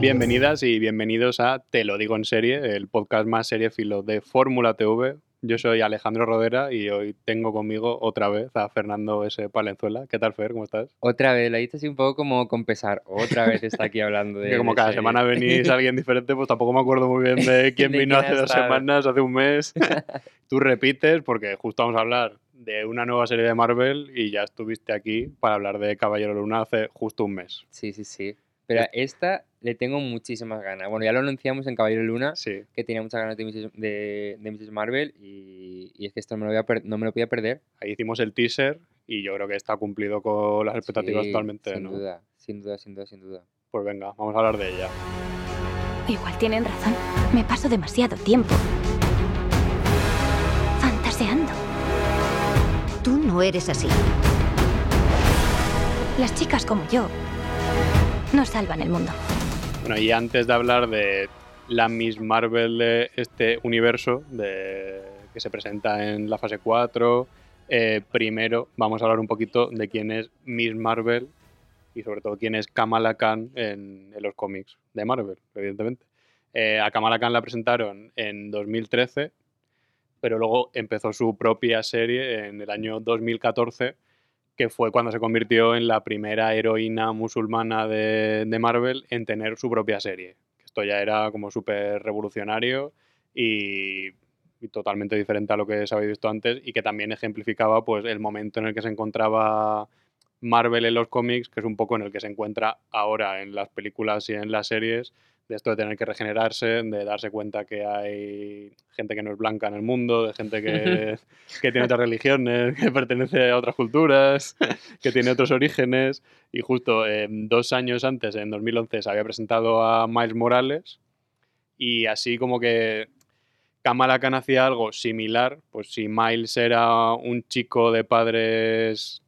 Bienvenidas y bienvenidos a Te lo digo en serie, el podcast más seriefilo de Fórmula TV. Yo soy Alejandro Rodera y hoy tengo conmigo otra vez a Fernando S. Palenzuela. ¿Qué tal, Fer? ¿Cómo estás? Otra vez, la hice así un poco como con pesar. Otra vez está aquí hablando de. Que como de cada semana venís alguien diferente, pues tampoco me acuerdo muy bien de quién De vino hace ha dos semanas, hace un mes. Tú repites porque justo vamos a hablar de una nueva serie de Marvel y ya estuviste aquí para hablar de Caballero Luna hace justo un mes. Sí, sí, sí. Pero esta le tengo muchísimas ganas. Bueno, ya lo anunciamos en Caballero Luna, Sí. que tenía muchas ganas de Mrs. de, de Mrs. Marvel y, y es que esto no me, lo voy a per- no me lo podía perder. Ahí hicimos el teaser y yo creo que está cumplido con las expectativas Sí, totalmente, Sin ¿no? duda, sin duda, sin duda, sin duda. Pues venga, vamos a hablar de ella. Igual tienen razón. Me paso demasiado tiempo fantaseando. Tú no eres así. Las chicas como yo no salvan el mundo. Bueno, y antes de hablar de la Miss Marvel de este universo que se presenta en la fase 4, eh, primero vamos a hablar un poquito de quién es Miss Marvel y sobre todo quién es Kamala Khan en, en los cómics de Marvel, evidentemente. Eh, a Kamala Khan la presentaron en 2013, pero luego empezó su propia serie en el año 2014 que fue cuando se convirtió en la primera heroína musulmana de, de Marvel en tener su propia serie. Esto ya era como súper revolucionario y, y totalmente diferente a lo que se había visto antes y que también ejemplificaba pues, el momento en el que se encontraba Marvel en los cómics, que es un poco en el que se encuentra ahora en las películas y en las series, de esto de tener que regenerarse, de darse cuenta que hay gente que no es blanca en el mundo, de gente que, que tiene otras religiones, que pertenece a otras culturas, que tiene otros orígenes. Y justo eh, dos años antes, en 2011, se había presentado a Miles Morales y así como que Kamala Khan hacía algo similar, pues si Miles era un chico de padres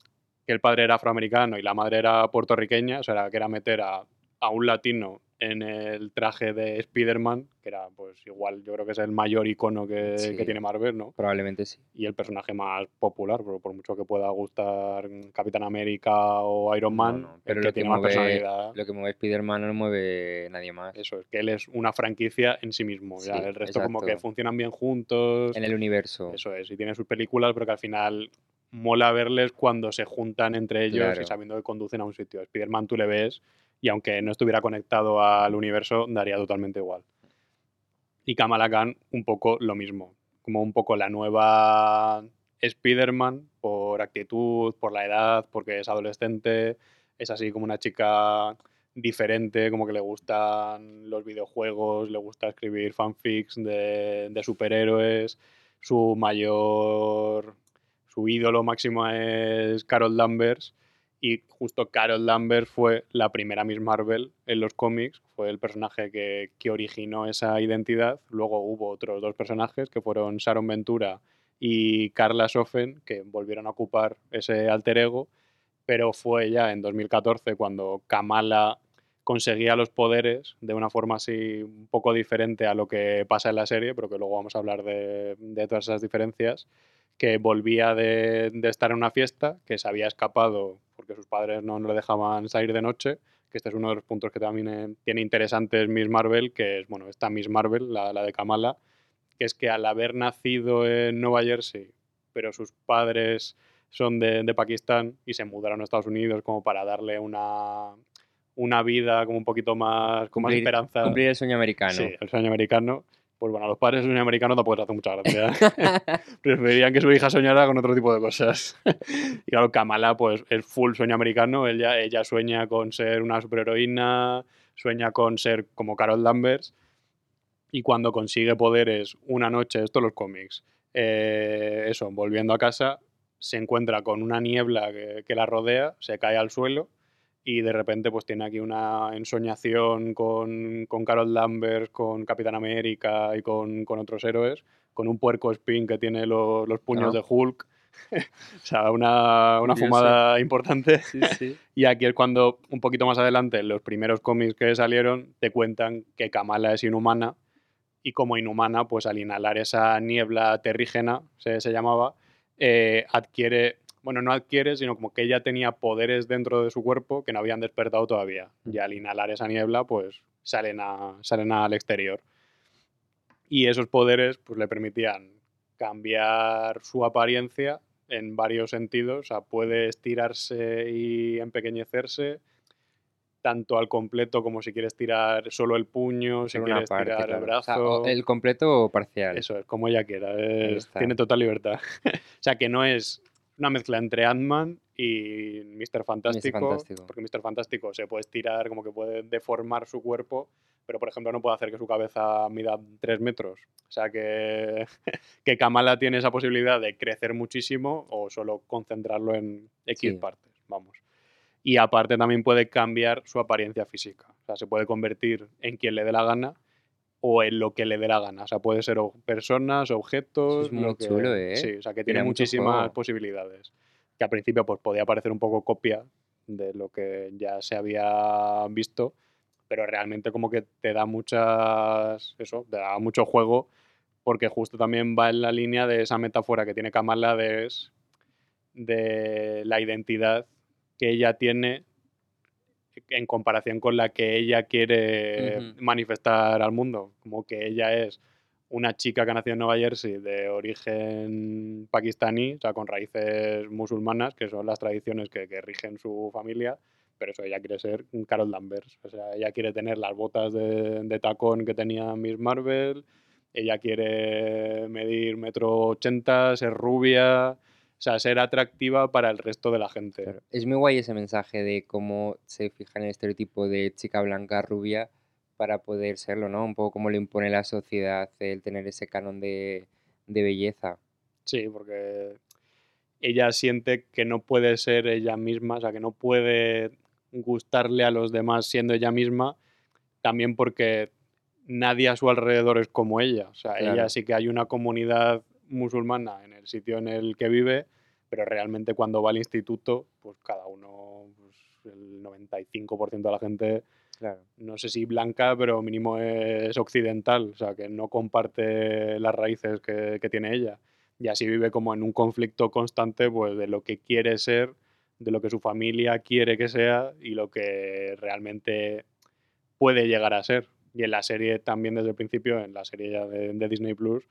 que el padre era afroamericano y la madre era puertorriqueña, o sea, que era meter a, a un latino en el traje de Spider-Man, que era pues igual, yo creo que es el mayor icono que, Sí. que tiene Marvel, ¿no? Probablemente sí. y el personaje más popular, por, por mucho que pueda gustar Capitán América o Iron No, Man, no, el pero que lo que, tiene más mueve, personalidad. lo que mueve Spider-Man no lo mueve nadie más. Eso es, que él es una franquicia en sí mismo. ya Sí, el resto como que exacto. funcionan bien juntos. En el universo. Eso es, y tienen sus películas, pero que al final mola verles cuando se juntan entre ellos Claro. y sabiendo que conducen a un sitio. Spider-Man tú le ves y aunque no estuviera conectado al universo, daría totalmente igual. Y Kamala Khan un poco lo mismo, como un poco la nueva Spider-Man por actitud, por la edad, porque es adolescente, es así como una chica diferente, como que le gustan los videojuegos, le gusta escribir fanfics de, de superhéroes, su mayor, su ídolo máximo es Carol Danvers y justo Carol Danvers fue la primera Miss Marvel en los cómics, fue el personaje que, que originó esa identidad. Luego hubo otros dos personajes que fueron Sharon Ventura y Carla Sofen, que volvieron a ocupar ese alter ego, pero fue ya en 2014 cuando Kamala conseguía los poderes de una forma así un poco diferente a lo que pasa en la serie, pero que luego vamos a hablar de, de todas esas diferencias, que volvía de, de estar en una fiesta, que se había escapado porque sus padres no, no le dejaban salir de noche, que este es uno de los puntos que también eh, tiene interesantes Miss Marvel, que es, bueno, esta Miss Marvel, la, la de Kamala, que es que al haber nacido en Nueva Jersey, pero sus padres son de, de Pakistán y se mudaron a Estados Unidos como para darle una, una vida como un poquito más, con más Cumplir- esperanza. Cumplir el sueño americano. Sí, el sueño americano. Pues bueno, a los padres del sueño americano tampoco les hace mucha gracia. Preferían que su hija soñara con otro tipo de cosas. y claro, Kamala, pues es full sueño americano. Ella, ella sueña con ser una superheroína, sueña con ser como Carol Danvers. Y cuando consigue poderes una noche, esto los cómics, eh, eso, volviendo a casa, se encuentra con una niebla que, que la rodea, se cae al suelo y de repente pues tiene aquí una ensoñación con, con Carol Danvers, con Capitán América y con, con otros héroes, con un puerco spin que tiene lo- los puños de Hulk. o sea, una, una fumada importante. Sí, sí. Y aquí es cuando, un poquito más adelante, los primeros cómics que salieron, te cuentan que Kamala es inhumana y como inhumana, pues al inhalar esa niebla terrígena, se, se llamaba, eh, adquiere bueno, no adquiere, sino como que ella tenía poderes dentro de su cuerpo que no habían despertado todavía. Mm. Y al inhalar esa niebla, pues salen, a, salen al exterior. Y esos poderes pues le permitían cambiar su apariencia en varios sentidos. O sea, puede estirarse y empequeñecerse tanto al completo como si quieres tirar solo el puño, si quieres parte, tirar el. O brazo. sea, el completo o parcial. Eso es, como ella quiera. es- tiene total libertad. o sea, que no es una mezcla entre Ant-Man y Mr. Fantástico, Fantástico. Porque Mr. Fantástico se puede estirar, como que puede deformar su cuerpo, pero por ejemplo no puede hacer que su cabeza mida 3 metros. O sea, que, que Kamala tiene esa posibilidad de crecer muchísimo o solo concentrarlo en X Sí. partes. Vamos. Y aparte también puede cambiar su apariencia física. O sea, se puede convertir en quien le dé la gana o en lo que le dé la gana. O sea, puede ser personas, objetos. es muy lo que- chulo, ¿eh? Sí, o sea, que Tiene muchísimas posibilidades. Que al principio pues podía parecer un poco copia de lo que ya se había visto, pero realmente como que te da muchas, eso, te da mucho juego, porque justo también va en la línea de esa metáfora que tiene Kamala de la identidad que ella tiene en comparación con la que ella quiere manifestar al mundo. Como que ella es una chica que nació en Nueva Jersey de origen pakistaní, o sea, con raíces musulmanas, que son las tradiciones que, que rigen su familia, pero eso, ella quiere ser un Carol Danvers. O sea, ella quiere tener las botas de, de tacón que tenía Miss Marvel, ella quiere medir metro ochenta, ser rubia, o sea, ser atractiva para el resto de la gente. Claro. Es muy guay ese mensaje de cómo se fija en el estereotipo de chica blanca rubia para poder serlo, ¿no? Un poco como le impone la sociedad el tener ese canon de, de belleza. Sí, porque ella siente que no puede ser ella misma, o sea, que no puede gustarle a los demás siendo ella misma, también porque nadie a su alrededor es como ella. O sea, ella sí que hay una comunidad musulmana en el sitio en el que vive, pero realmente cuando va al instituto, pues cada uno, pues, el 95% de la gente Claro. no sé si blanca, pero mínimo es occidental, o sea, que no comparte las raíces que, que tiene ella. Y así vive como en un conflicto constante pues, de lo que quiere ser, de lo que su familia quiere que sea y lo que realmente puede llegar a ser. Y en la serie también desde el principio, en la serie ya de, de Disney Plus,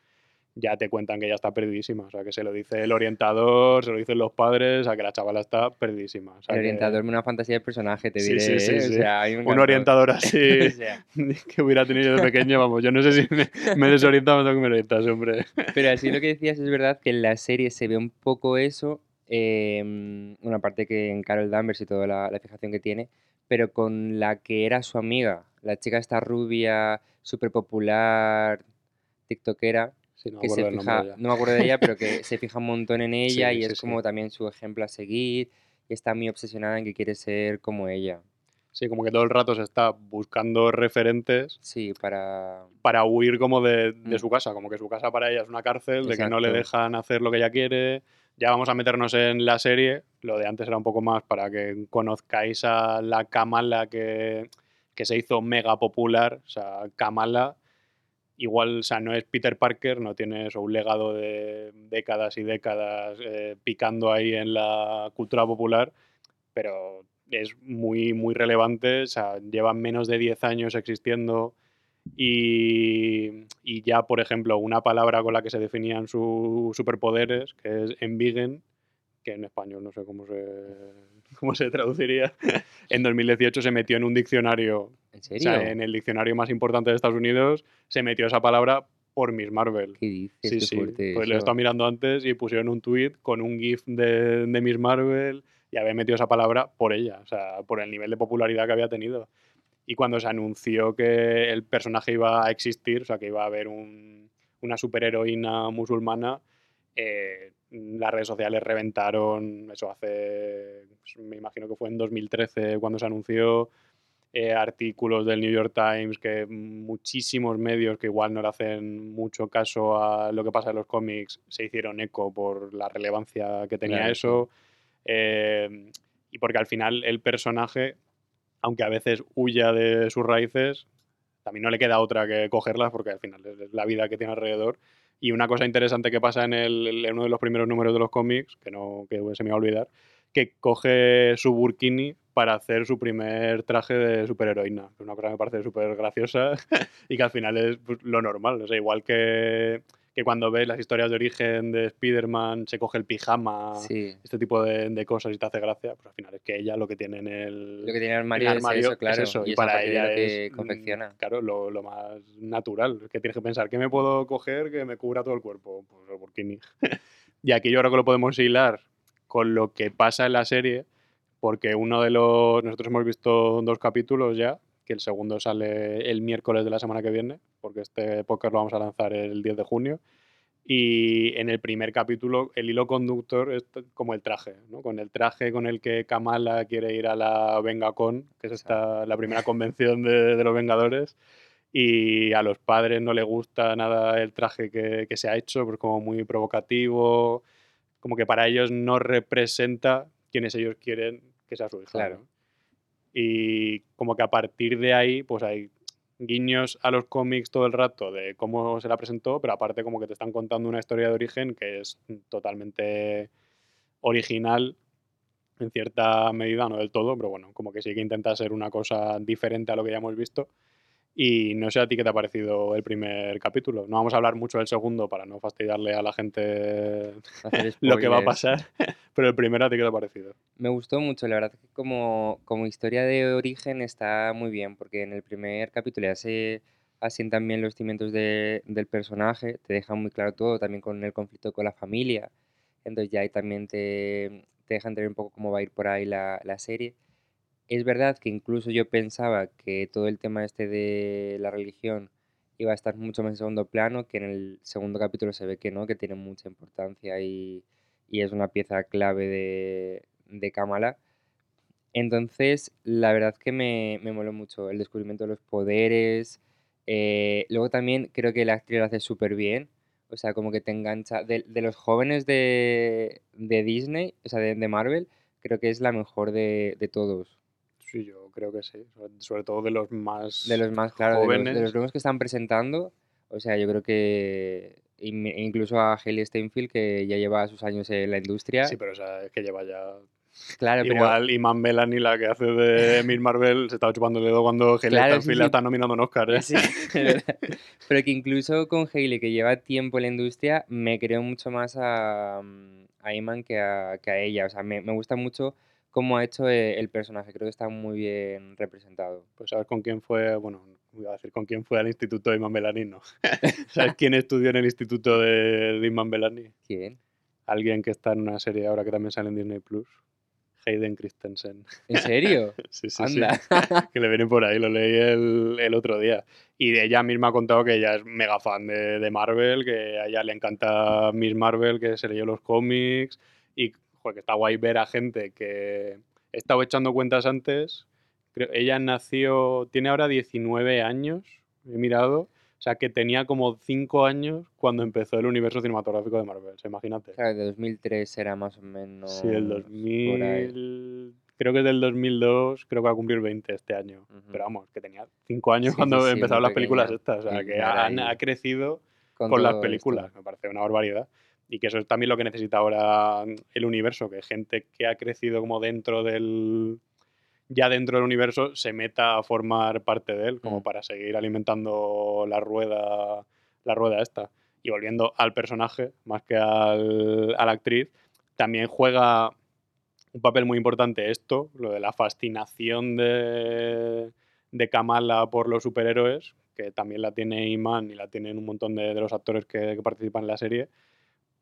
ya te cuentan que ella está perdidísima. O sea, que se lo dice el orientador, se lo dicen los padres, o sea, que la chavala está perdidísima. O sea, el que- orientador una fantasía de personaje, te Sí, diré. sí, sí, ¿eh? O sí. sea, un orientador así que hubiera tenido de pequeño, vamos, yo no sé si me, me desorienta o tengo que me orientase, hombre. Pero así lo que decías es verdad que en la serie se ve un poco eso, em, una parte que en Carol Danvers y toda la, la fijación que tiene, pero con la que era su amiga, la chica esta rubia, súper popular, tiktokera, Sí, no que se fija, no me acuerdo de ella, pero que se fija un montón en ella Sí, y sí, es como también su ejemplo a seguir y está muy obsesionada en que quiere ser como ella. Sí, como que todo el rato se está buscando referentes Sí, para... para huir como de, de Mm. su casa, como que su casa para ella es una cárcel, de que no le Exacto. dejan hacer lo que ella quiere. Ya vamos a meternos en la serie, lo de antes era un poco más para que conozcáis a la Kamala que, que se hizo mega popular, o sea, Kamala igual, o sea, no es Peter Parker, no tiene eso, un legado de décadas y décadas eh, picando ahí en la cultura popular, pero es muy, muy relevante, o sea, lleva menos de 10 años existiendo y, y ya, por ejemplo, una palabra con la que se definían sus superpoderes, que es envigen, que en español no sé cómo se, cómo se traduciría, en 2018 se metió en un diccionario ¿En o serio? sea, en el diccionario más importante de Estados Unidos se metió esa palabra por Miss Marvel. ¿Qué dices? Sí, Qué sí. fuerte Pues lo he estado mirando antes y pusieron un tweet con un GIF de, de Miss Marvel y había metido esa palabra por ella, o sea, por el nivel de popularidad que había tenido. Y cuando se anunció que el personaje iba a existir, o sea, que iba a haber un- una superheroína musulmana, eh, las redes sociales reventaron, eso hace, pues, me imagino que fue en 2013 cuando se anunció, eh, artículos del New York Times, que muchísimos medios que igual no le hacen mucho caso a lo que pasa en los cómics, se hicieron eco por la relevancia que tenía Claro, eso. eh, y porque al final el personaje, aunque a veces huya de sus raíces, también no le queda otra que cogerlas porque al final es la vida que tiene alrededor. Y una cosa interesante que pasa en, el, en uno de los primeros números de los cómics, que no que se me va a olvidar, que coge su burkini para hacer su primer traje de superheroína. Una cosa que me parece súper graciosa y que al final es pues, lo normal. O sea, igual que, que cuando ves las historias de origen de Spider-Man, se coge el pijama, Sí. este tipo de, de cosas y te hace gracia, pues al final es que ella lo que tiene en el, Lo que tiene el armario, el armario es eso, claro. eso, y para ella lo que es mm, confecciona. claro lo, lo más natural que tienes que pensar ¿qué me puedo coger que me cubra todo el cuerpo pues el burkini y aquí yo creo que lo podemos hilar con lo que pasa en la serie porque uno de los nosotros hemos visto dos capítulos ya que el segundo sale el miércoles de la semana que viene porque este podcast lo vamos a lanzar el 10 de junio y en el primer capítulo el hilo conductor es como el traje, ¿no? Con el traje con el que Kamala quiere ir a la VengaCon, que es esta, la primera convención de, de los Vengadores, y a los padres no le gusta nada el traje que, que se ha hecho, porque es como muy provocativo, como que para ellos no representa quienes ellos quieren que sea su hija. Claro. ¿no? Y como que a partir de ahí, pues hay guiños a los cómics todo el rato de cómo se la presentó, pero aparte como que te están contando una historia de origen que es totalmente original en cierta medida, no del todo, pero bueno, como que sí que intenta ser una cosa diferente a lo que ya hemos visto. Y no sé a ti qué te ha parecido el primer capítulo. No vamos a hablar mucho del segundo para no fastidiarle a la gente lo que va a pasar, pero el primero a ti qué te ha parecido. Me gustó mucho, la verdad que como, como historia de origen está muy bien, porque en el primer capítulo ya se asientan bien los cimientos de- del personaje, te dejan muy claro todo, también con el conflicto con la familia, entonces ya ahí también te, te dejan entender un poco cómo va a ir por ahí la, la serie. Es verdad que incluso yo pensaba que todo el tema este de la religión iba a estar mucho más en segundo plano, que en el segundo capítulo se ve que no, que tiene mucha importancia y, y es una pieza clave de, de Kamala. Entonces, la verdad que me, me moló mucho el descubrimiento de los poderes. eh, luego también creo que la actriz lo hace súper bien. O sea, como que te engancha. De, de los jóvenes de, de Disney, o sea, de, de Marvel, creo que es la mejor de, de todos. Sí, yo creo que sí. Sobre, sobre todo de los más De los más, claro, de los, de jóvenes. los que están presentando. O sea, yo creo que in- incluso a Hailey Steinfeld, que ya lleva sus años en la industria. Sí, pero o sea, es que lleva ya. claro, pero Igual Iman Melanie, la que hace de Miss Marvel, se estaba chupando el dedo cuando Hailey Claro, sí, Steinfeld sí. la está nominando un Oscar. ¿eh? Sí. Pero que incluso con Hailey, que lleva tiempo en la industria, me creo mucho más a, a Iman que a, que a ella. O sea, me, me gusta mucho cómo ha hecho eh, el personaje. Creo que está muy bien representado. Pues sabes con quién fue, bueno, iba a decir con quién fue al instituto de Iman Melanie, no. ¿Sabes quién estudió en el instituto de, de Iman Melanie? ¿Quién? Alguien que está en una serie ahora que también sale en Disney Plus. Hayden Christensen. ¿En serio? Sí, sí, sí. Anda. que le viene por ahí, lo leí el, el otro día. Y de ella misma ha contado que ella es mega fan de, de Marvel, que a ella le encanta Miss Marvel, que se leyó los cómics y joder, que está guay ver a gente que he estado echando cuentas antes. Creo, ella nació, tiene ahora 19 años, he mirado. O sea, que tenía como 5 años cuando empezó el universo cinematográfico de Marvel, imagínate. Claro, de 2003 era más o menos. Sí, el por ahí. 2000. Creo que es del 2002, creo que va a cumplir 20 este año. Ujú. Pero vamos, que tenía 5 años Sí, cuando sí, empezaron las películas estas. O sea, que han- ha crecido Con con las películas. esto. Me parece una barbaridad. Y que eso es también lo que necesita ahora el universo, que gente que ha crecido como dentro del. Ya dentro del universo se meta a formar parte de él, como Mm. para seguir alimentando la rueda, la rueda esta. Y volviendo al personaje, más que al, a la actriz, también juega un papel muy importante esto, lo de la fascinación de, de Kamala por los superhéroes, que también la tiene Iman y la tienen un montón de, de los actores que, que participan en la serie,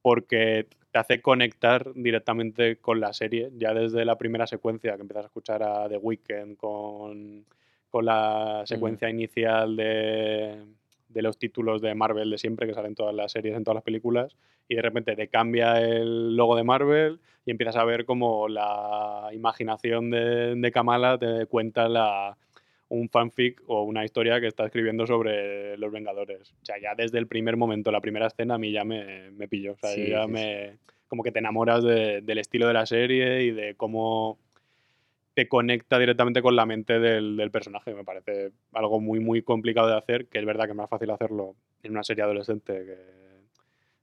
porque te hace conectar directamente con la serie, ya desde la primera secuencia que empiezas a escuchar a The Weeknd con, con la secuencia inicial de, de los títulos de Marvel de siempre, que salen en todas las series, en todas las películas, y de repente te cambia el logo de Marvel y empiezas a ver como la imaginación de, de Kamala te cuenta la, un fanfic o una historia que está escribiendo sobre los Vengadores. O sea, ya desde el primer momento, la primera escena, a mí ya me, me pilló. O sea, Sí, ya sí, me, como que te enamoras de- del estilo de la serie y de cómo te conecta directamente con la mente del, del personaje. Me parece algo muy, muy complicado de hacer, que es verdad que es más fácil hacerlo en una serie adolescente que,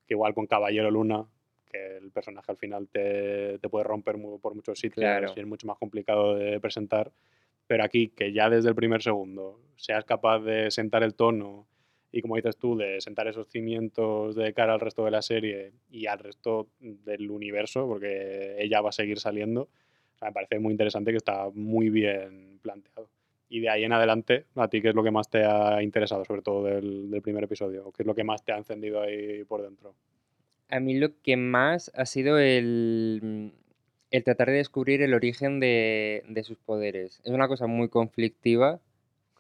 que igual con Caballero Luna, que el personaje al final te, te puede romper mu- por muchos sitios Claro. y es mucho más complicado de presentar. Pero aquí, que ya desde el primer segundo seas capaz de sentar el tono y, como dices tú, de sentar esos cimientos de cara al resto de la serie y al resto del universo, porque ella va a seguir saliendo, me parece muy interesante que está muy bien planteado. Y de ahí en adelante, ¿a ti qué es lo que más te ha interesado, sobre todo del, del primer episodio? ¿O ¿Qué es lo que más te ha encendido ahí por dentro? A mí lo que más ha sido el, el tratar de descubrir el origen de, de sus poderes. Es una cosa muy conflictiva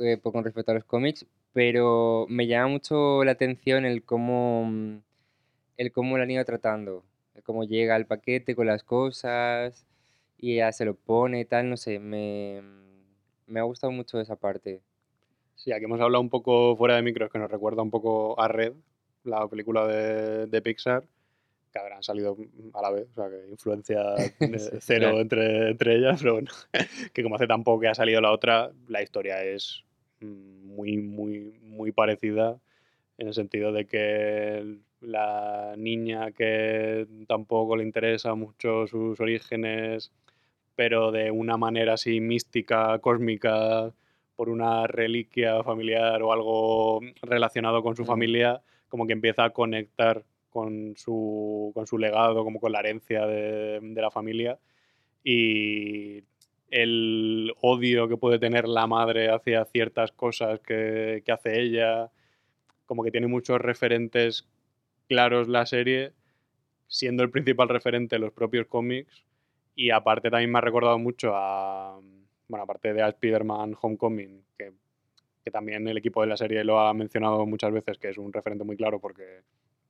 eh, con respecto a los cómics, pero me llama mucho la atención el cómo, el cómo lo han ido tratando, cómo llega al paquete con las cosas y ya se lo pone y tal, no sé, me, me ha gustado mucho esa parte. Sí, aquí hemos hablado un poco fuera de micros, que nos recuerda un poco a Red, la película de, de Pixar, que habrán salido a la vez, o sea, que influencia Sí, cero claro. entre, entre ellas, pero bueno, que como hace tan poco que ha salido la otra, la historia es mm, muy, muy, muy parecida, en el sentido de que la niña que tampoco le interesa mucho sus orígenes, pero de una manera así mística, cósmica, por una reliquia familiar o algo relacionado con su Mm. familia, como que empieza a conectar con su, con su legado, como con la herencia de, de la familia. Y el odio que puede tener la madre hacia ciertas cosas que, que hace ella, como que tiene muchos referentes claros la serie, siendo el principal referente los propios cómics. Y aparte también me ha recordado mucho a, bueno, aparte de a Spider-Man Homecoming, que, que también el equipo de la serie lo ha mencionado muchas veces, que es un referente muy claro porque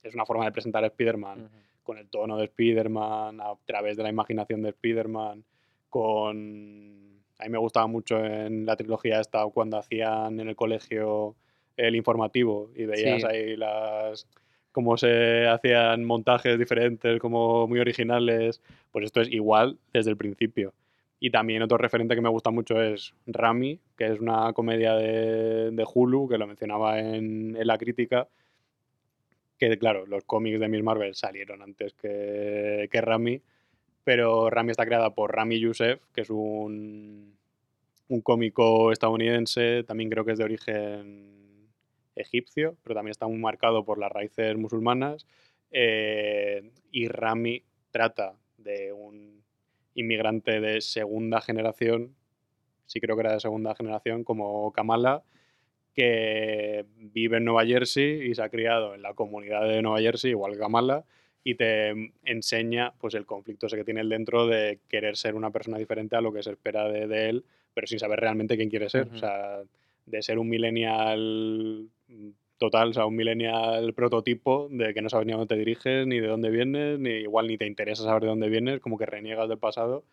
es una forma de presentar a Spider-Man Ujú. con el tono de Spider-Man, a través de la imaginación de Spider-Man, con... A mí me gustaba mucho en la trilogía esta cuando hacían en el colegio el informativo y veías Sí. ahí las cómo se hacían montajes diferentes, como muy originales, pues esto es igual desde el principio. Y también otro referente que me gusta mucho es Rami, que es una comedia de, de Hulu, que lo mencionaba en, en la crítica, que claro, los cómics de Miss Marvel salieron antes que, que Rami, pero Rami está creada por Rami Youssef, que es un, un cómico estadounidense, también creo que es de origen egipcio, pero también está muy marcado por las raíces musulmanas. eh, y Rami trata de un inmigrante de segunda generación, sí creo que era de segunda generación, como Kamala, que vive en Nueva Jersey y se ha criado en la comunidad de Nueva Jersey, igual que Kamala, y te enseña pues el conflicto ese que tiene él dentro de querer ser una persona diferente a lo que se espera de, de él, pero sin saber realmente quién quiere ser. O sea, de ser un millennial total, o sea, un millennial prototipo de que no sabes ni a dónde te diriges, ni de dónde vienes, ni igual ni te interesa saber de dónde vienes, como que reniegas del pasado.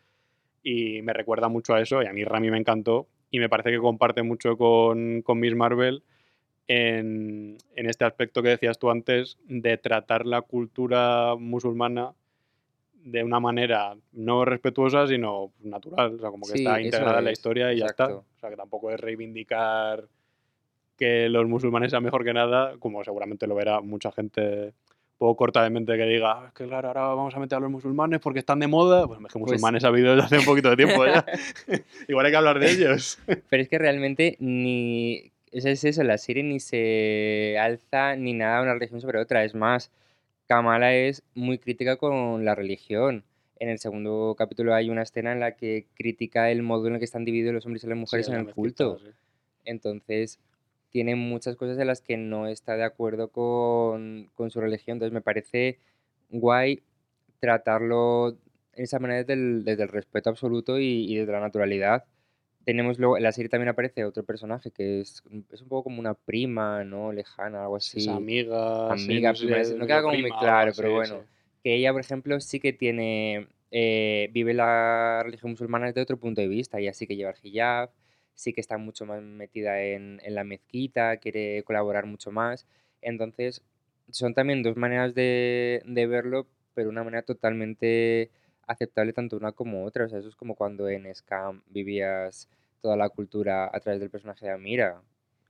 Y me recuerda mucho a eso, y a mí Rami me encantó, y me parece que comparte mucho con, con Miss Marvel en, en este aspecto que decías tú antes, de tratar la cultura musulmana de una manera no respetuosa, sino natural, o sea, como que Sí, está integrada en la historia y ya está. exacto. O sea, que tampoco es reivindicar que los musulmanes sean mejor que nada, como seguramente lo verá mucha gente poco corta de mente que diga, "Ah, es que claro, ahora vamos a meter a los musulmanes porque están de moda. Bueno, es que Pues- musulmanes ha habido desde hace un poquito de tiempo ya. Igual hay que hablar de ellos. Pero es que realmente ni. Es, es eso, la serie ni se alza ni nada una religión sobre otra. Es más, Kamala es muy crítica con la religión. En el segundo capítulo hay una escena en la que critica el modo en el que están divididos los hombres y las mujeres Sí, en el culto. sí. Entonces, tiene muchas cosas en las que no está de acuerdo con, con su religión. Entonces, me parece guay tratarlo de esa manera desde el, desde el respeto absoluto y, y desde la naturalidad. Tenemos luego, en la serie también aparece otro personaje que es, es un poco como una prima, ¿no? Lejana, algo Sí, así. es amiga, sí, Amiga, no sé, prima, si no queda como muy prima algo claro, pero así, bueno. sí. Que ella, por ejemplo, sí que tiene, eh, vive la religión musulmana desde otro punto de vista. Ella sí que lleva el hijab, sí que está mucho más metida en, en la mezquita, quiere colaborar mucho más. Entonces, son también dos maneras de, de verlo, pero una manera totalmente aceptable tanto una como otra. O sea, eso es como cuando en Scam vivías toda la cultura a través del personaje de Amira.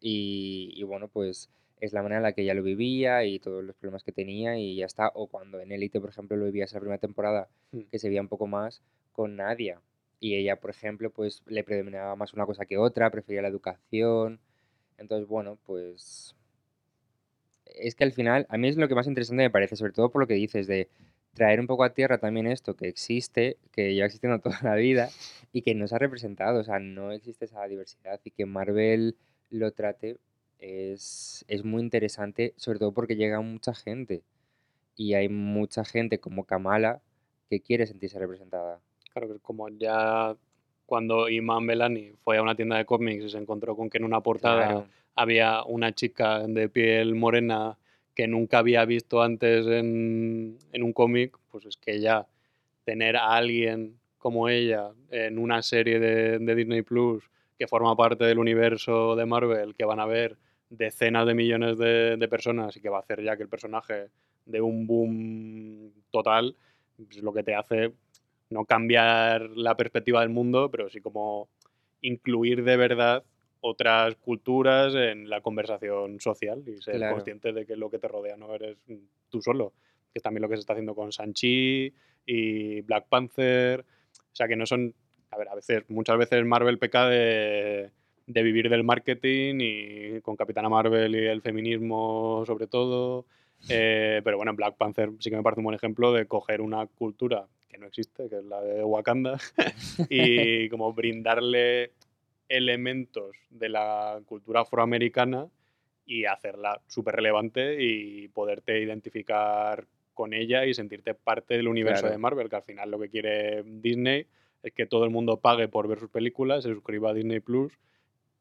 Y, y bueno, pues es la manera en la que ella lo vivía y todos los problemas que tenía y ya está. O cuando en Elite, por ejemplo, lo vivías en la primera temporada, Mm. que se veía un poco más con Nadia. Y ella, por ejemplo, pues le predominaba más una cosa que otra, prefería la educación. Entonces, bueno, pues es que al final, a mí es lo que más interesante me parece, sobre todo por lo que dices de traer un poco a tierra también esto que existe, que lleva existiendo toda la vida y que no se ha representado, o sea, no existe esa diversidad y que Marvel lo trate es, es muy interesante, sobre todo porque llega mucha gente y hay mucha gente como Kamala que quiere sentirse representada. Claro que como ya cuando Iman Belani fue a una tienda de cómics y se encontró con que en una portada Claro, había una chica de piel morena que nunca había visto antes en, en un cómic, pues es que ya tener a alguien como ella en una serie de, de Disney Plus que forma parte del universo de Marvel, que van a ver decenas de millones de, de personas y que va a hacer ya que el personaje de un boom total, es lo que te hace no cambiar la perspectiva del mundo, pero sí como incluir de verdad otras culturas en la conversación social y ser Claro. consciente de que lo que te rodea no eres tú solo, que es también lo que se está haciendo con Sanchi y Black Panther, o sea que no son, a ver, a veces, muchas veces Marvel peca de, de vivir del marketing y con Capitana Marvel y el feminismo sobre todo, eh, pero bueno, Black Panther sí que me parece un buen ejemplo de coger una cultura que no existe, que es la de Wakanda, y como brindarle elementos de la cultura afroamericana y hacerla súper relevante y poderte identificar con ella y sentirte parte del universo Claro. de Marvel, que al final lo que quiere Disney es que todo el mundo pague por ver sus películas, se suscriba a Disney Plus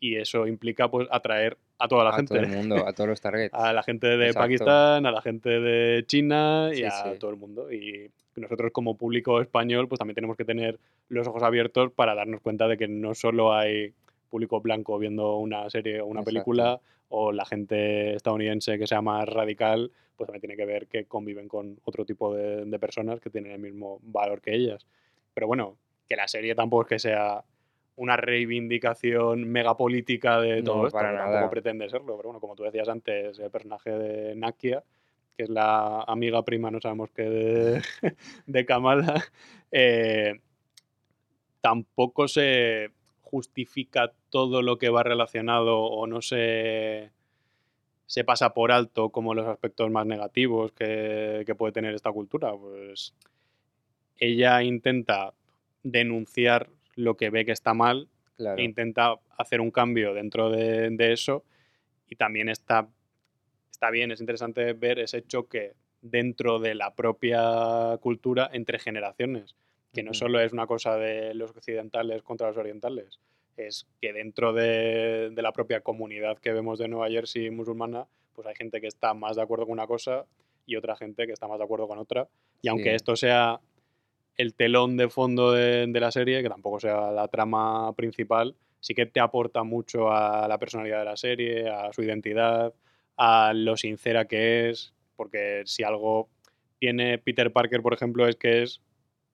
y eso implica pues atraer a toda la a gente todo el mundo, a todos los targets. a la gente de Exacto. Pakistán, a la gente de China y Sí, a sí. todo el mundo. Y nosotros como público español pues también tenemos que tener los ojos abiertos para darnos cuenta de que no solo hay público blanco viendo una serie o una Exacto. película o la gente estadounidense que sea más radical, pues también tiene que ver que conviven con otro tipo de, de personas que tienen el mismo valor que ellas. Pero bueno, que la serie tampoco es que sea una reivindicación megapolítica de todo No, esto, para que nada. tampoco pretende serlo. Pero bueno, como tú decías antes, el personaje de Nakia, que es la amiga prima, no sabemos qué, de, de Kamala, eh, tampoco se justifica todo lo que va relacionado o no se, se pasa por alto como los aspectos más negativos que, que puede tener esta cultura. Pues ella intenta denunciar lo que ve que está mal Claro, e intenta hacer un cambio dentro de, de eso y también está, está bien, es interesante ver ese choque dentro de la propia cultura entre generaciones, que no solo es una cosa de los occidentales contra los orientales, es que dentro de, de la propia comunidad que vemos de Nueva Jersey musulmana, pues hay gente que está más de acuerdo con una cosa y otra gente que está más de acuerdo con otra. Y aunque esto sea el telón de fondo de, la serie, que tampoco sea la trama principal, sí que te aporta mucho a la personalidad de la serie, a su identidad, a lo sincera que es, porque si algo tiene Peter Parker, por ejemplo, es que es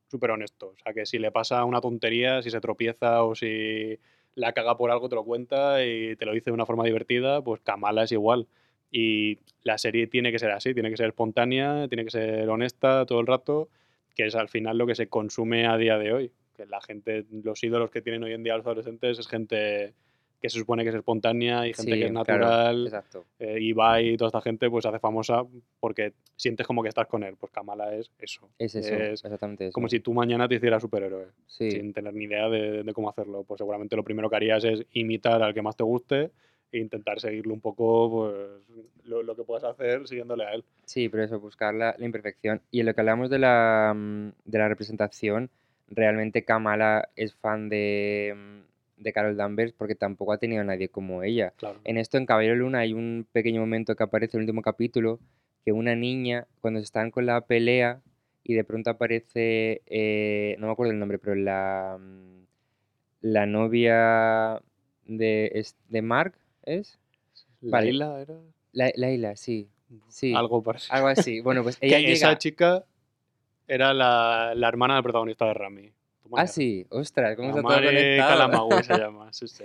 súper honesto. O sea, que si le pasa una tontería, si se tropieza o si la caga por algo, te lo cuenta y te lo dice de una forma divertida, pues Kamala es igual. Y la serie tiene que ser así, tiene que ser espontánea, tiene que ser honesta todo el rato, que es al final lo que se consume a día de hoy. Que la gente, los ídolos que tienen hoy en día los adolescentes es gente que se supone que es espontánea y gente Sí, que es claro, natural. exacto. eh, Ibai y toda esta gente pues se hace famosa porque sientes como que estás con él. Pues Kamala es eso. Es eso, Es exactamente eso. como si tú mañana te hicieras superhéroe Sí, sin tener ni idea de, de cómo hacerlo. Pues seguramente lo primero que harías es imitar al que más te guste e intentar seguirlo un poco, pues lo, lo que puedas hacer siguiéndole a él. sí, pero eso, buscar la, la imperfección. Y en lo que hablamos de la, mm, de la representación, realmente Kamala es fan de, mm, de Carol Danvers porque tampoco ha tenido a nadie como ella. Claro. En esto, en Caballero Luna, hay un pequeño momento que aparece en el último capítulo, que una niña, cuando están con la pelea, y de pronto aparece, eh, no me acuerdo el nombre, pero la, mm, la novia de, de Mark, ¿es? Vale. Laila era La, Laila, sí. Sí, algo parecido. Algo así. Bueno, pues esa chica era la, la hermana del protagonista de Rami. Toma Ah, ya. sí, ostras, ¿cómo está todo conectado? Kalamagui se llama, sí, sí.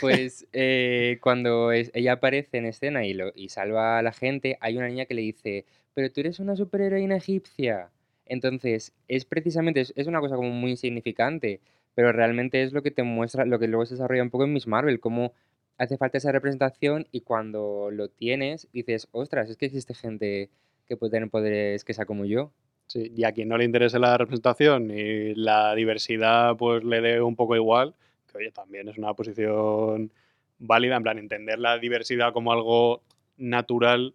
Pues eh, cuando es- ella aparece en escena y, lo, y salva a la gente, hay una niña que le dice, pero tú eres una superheroína egipcia. Entonces, es precisamente, es, es una cosa como muy insignificante, pero realmente es lo que te muestra, lo que luego se desarrolla un poco en Miss Marvel, cómo hace falta esa representación y cuando lo tienes dices, ostras, es que existe gente que puede tener poderes que sea como yo. Sí, y a quien no le interese la representación y la diversidad, pues le dé un poco igual, que oye, también es una posición válida, en plan, entender la diversidad como algo natural,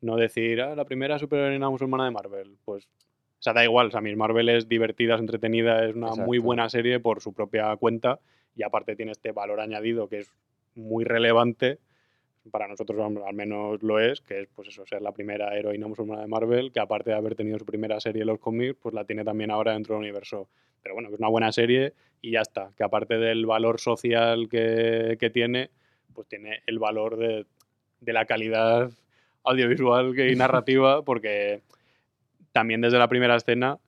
no decir, ah, la primera superheroína musulmana de Marvel. Pues, o sea, da igual, o sea, Miss Marvel es divertida, es entretenida, es una muy buena serie por su propia cuenta y aparte tiene este valor añadido que es muy relevante para nosotros al menos lo es, que es pues eso, ser la primera heroína musulmana de Marvel, que aparte de haber tenido su primera serie en los cómics, pues la tiene también ahora dentro del universo. Pero bueno, es una buena serie y ya está, que aparte del valor social que, que tiene, pues tiene el valor de, de la calidad audiovisual y narrativa, porque también desde la primera escena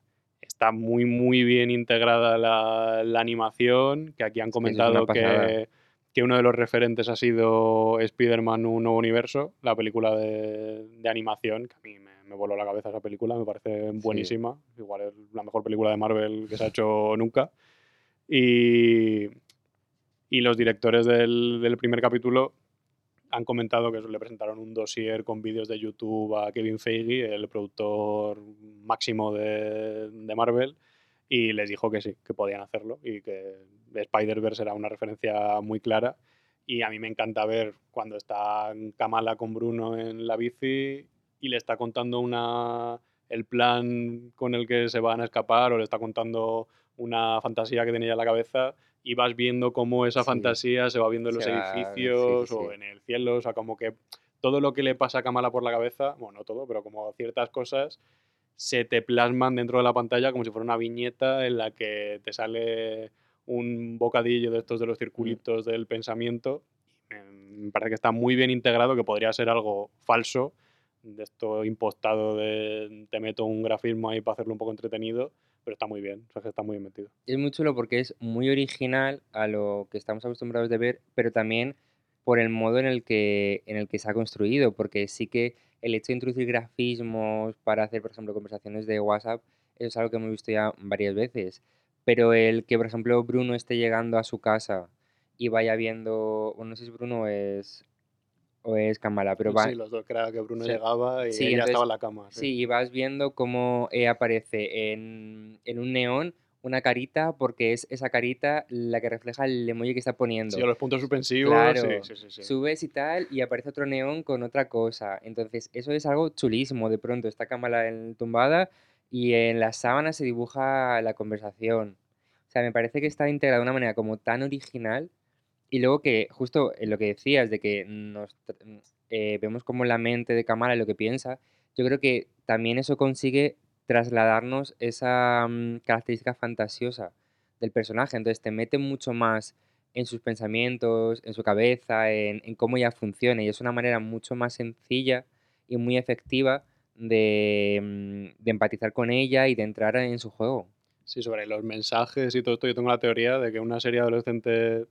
está muy, muy bien integrada la, la animación, que aquí han comentado que, que uno de los referentes ha sido Spider-Man Un Nuevo Universo, la película de, de animación, que a mí me, me voló la cabeza esa película, me parece buenísima, igual es la mejor película de Marvel que se ha hecho nunca. Y, y los directores del, del primer capítulo han comentado que le presentaron un dossier con vídeos de YouTube a Kevin Feige, el productor máximo de, de Marvel, y les dijo que sí, que podían hacerlo y que Spider-Verse era una referencia muy clara. Y a mí me encanta ver cuando está Kamala con Bruno en la bici y le está contando una, el plan con el que se van a escapar o le está contando una fantasía que tenía en la cabeza y vas viendo cómo esa Sí. fantasía se va viendo en los sí, sí, edificios o en el cielo, o sea, como que todo lo que le pasa a Kamala por la cabeza, bueno, no todo, pero como ciertas cosas, se te plasman dentro de la pantalla como si fuera una viñeta en la que te sale un bocadillo de estos de los circulitos del pensamiento. Y me, parece que está muy bien integrado, que podría ser algo falso, de esto impostado de te meto un grafismo ahí para hacerlo un poco entretenido, pero está muy bien, o sea, que está muy bien metido. Es muy chulo porque es muy original a lo que estamos acostumbrados de ver, pero también por el modo en el que, en el que se ha construido, porque sí que el hecho de introducir grafismos para hacer, por ejemplo, conversaciones de WhatsApp, eso es algo que hemos visto ya varias veces, pero el que, por ejemplo, Bruno esté llegando a su casa y vaya viendo, bueno, no sé si Bruno es, o es Kamala, pero va, Sí, los dos, era que Bruno Sí. llegaba y Sí, ella entonces- estaba en la cama. sí. Sí, y vas viendo cómo eh, aparece en, en un neón una carita porque es esa carita la que refleja el emoji que está poniendo. Sí, o los puntos suspensivos. Claro, sí, sí, sí. Subes y tal y aparece otro neón con otra cosa. Entonces, eso es algo chulísimo. De pronto está cámara en- tumbada y en las sábanas se dibuja la conversación. O sea, me parece que está integrada de una manera como tan original y luego que justo en lo que decías de que nos eh, vemos como la mente de y lo que piensa, yo creo que también eso consigue trasladarnos esa mm, característica fantasiosa del personaje. Entonces te mete mucho más en sus pensamientos, en su cabeza, en, cómo ella funciona. Y es una manera mucho más sencilla y muy efectiva de, mm, de empatizar con ella y de entrar en su juego. Sí, sobre los mensajes y todo esto, yo tengo la teoría de que una serie adolescente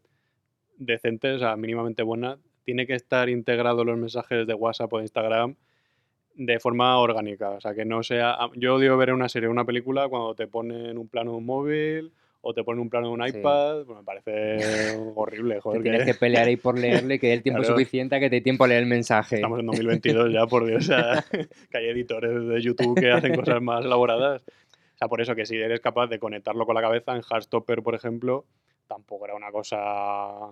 decente, o sea, mínimamente buena, tiene que estar integrado los mensajes de WhatsApp o Instagram de forma orgánica. O sea, que no sea. a- Yo odio ver una serie o una película cuando te ponen un plano de un móvil o te ponen un plano de un Sí. iPad. Pues me parece horrible, Te tienes que que pelear ahí por leerle que dé el tiempo Claro. suficiente a que te dé tiempo a leer el mensaje. Estamos en 2022 ya, por Dios. O sea, que hay editores de YouTube que hacen cosas más elaboradas. O sea, por eso que si eres capaz de conectarlo con la cabeza, en Heartstopper, por ejemplo, tampoco era una cosa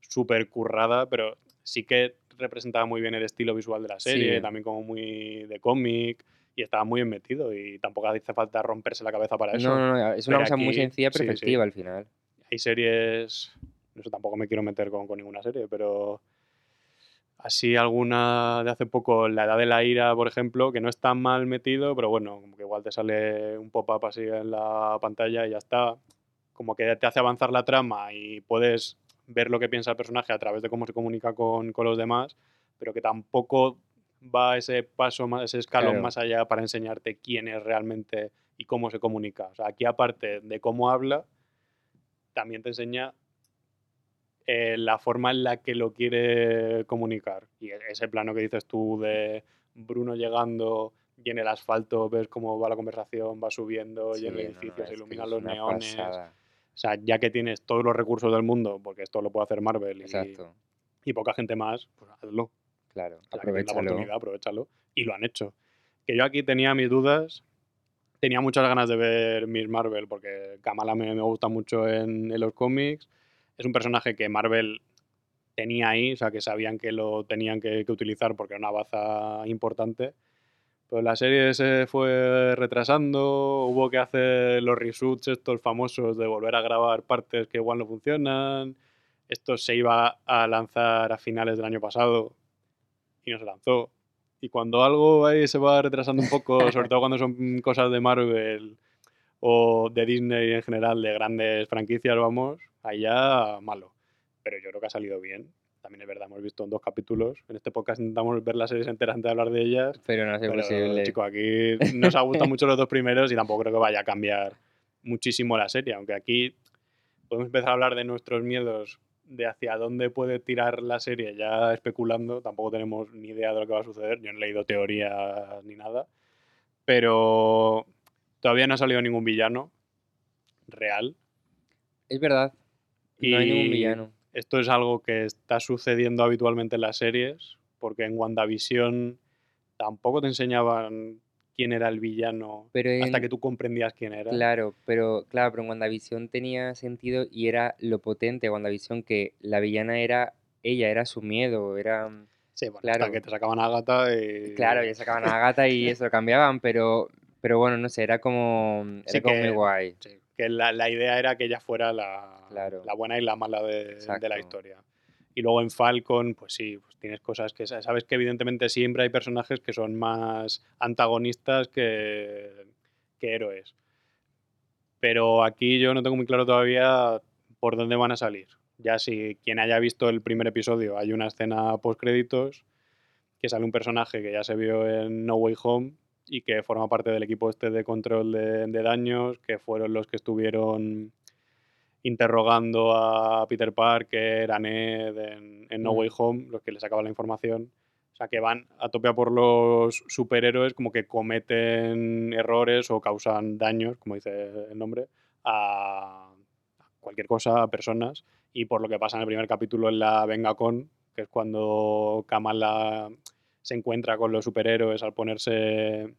súper currada, pero sí que representaba muy bien el estilo visual de la serie, Sí. también como muy de cómic, y estaba muy bien metido, y tampoco hace falta romperse la cabeza para eso. No, no, no, es una Pero cosa muy sencilla pero sí. efectiva al final. Hay series, sé, tampoco me quiero meter con, con ninguna serie, pero así alguna de hace poco, La Edad de la Ira, por ejemplo, que no está mal metido, pero bueno, como que igual te sale un pop-up así en la pantalla y ya está. Como que te hace avanzar la trama y puedes ver lo que piensa el personaje a través de cómo se comunica con, con los demás, pero que tampoco va ese paso, más, ese escalón Claro. más allá para enseñarte quién es realmente y cómo se comunica. O sea, aquí aparte de cómo habla, también te enseña eh, la forma en la que lo quiere comunicar. Y e- ese plano que dices tú de Bruno llegando y en el asfalto ves cómo va la conversación, va subiendo y en el no, no, edificio se iluminan los neones. pasada. O sea, ya que tienes todos los recursos del mundo, porque esto lo puede hacer Marvel y, y poca gente más, pues hazlo. claro. O sea, que tienes la Aprovechalo. oportunidad, aprovechalo. Y lo han hecho. Que yo aquí tenía mis dudas. Tenía muchas ganas de ver Miss Marvel, porque Kamala me, me gusta mucho en, en los cómics. Es un personaje que Marvel tenía ahí, o sea, que sabían que lo tenían que, que utilizar porque era una baza importante. Pues la serie se fue retrasando, hubo que hacer los reshoots estos famosos de volver a grabar partes que igual no funcionan. Esto se iba a lanzar a finales del año pasado y no se lanzó. Y cuando algo ahí se va retrasando un poco, sobre todo cuando son cosas de Marvel o de Disney en general, de grandes franquicias, vamos, ahí ya malo. Pero yo creo que ha salido bien. También es verdad, hemos visto en dos capítulos. En este podcast intentamos ver las series enteras antes de hablar de ellas. Pero no ha sido Pero, posible. chico, aquí nos ha gustado mucho los dos primeros y tampoco creo que vaya a cambiar muchísimo la serie. Aunque aquí podemos empezar a hablar de nuestros miedos, de hacia dónde puede tirar la serie, ya especulando. Tampoco tenemos ni idea de lo que va a suceder. Yo no he leído teorías ni nada. Pero todavía no ha salido ningún villano real. Es verdad. No hay ningún Y villano. Esto es algo que está sucediendo habitualmente en las series, porque en WandaVision tampoco te enseñaban quién era el villano Pero hasta que tú comprendías quién era. Claro, pero claro, pero en WandaVision tenía sentido y era lo potente de WandaVision que la villana era ella, era su miedo, era Sí, bueno, claro. hasta que te sacaban a Agatha y... claro, ya sacaban a Agatha y eso lo cambiaban, pero pero bueno, no sé, era como era Sí como muy guay. Sí, que la, la idea era que ella fuera la, Claro. la buena y la mala de, la historia. Y luego en Falcon, pues sí, pues tienes cosas que sa- sabes que evidentemente siempre hay personajes que son más antagonistas que, que héroes. Pero aquí yo no tengo muy claro todavía por dónde van a salir. Ya si quien haya visto el primer episodio, hay una escena post créditos que sale un personaje que ya se vio en No Way Home y que forma parte del equipo este de control de, de daños, que fueron los que estuvieron interrogando a Peter Parker, a Ned en, en No Mm. Way Home, los que le sacaban la información. O sea, que van a tope a por los superhéroes, como que cometen errores o causan daños, como dice el nombre, a cualquier cosa, a personas. Y por lo que pasa en el primer capítulo en la Vengacon, que es cuando Kamala se encuentra con los superhéroes al ponerse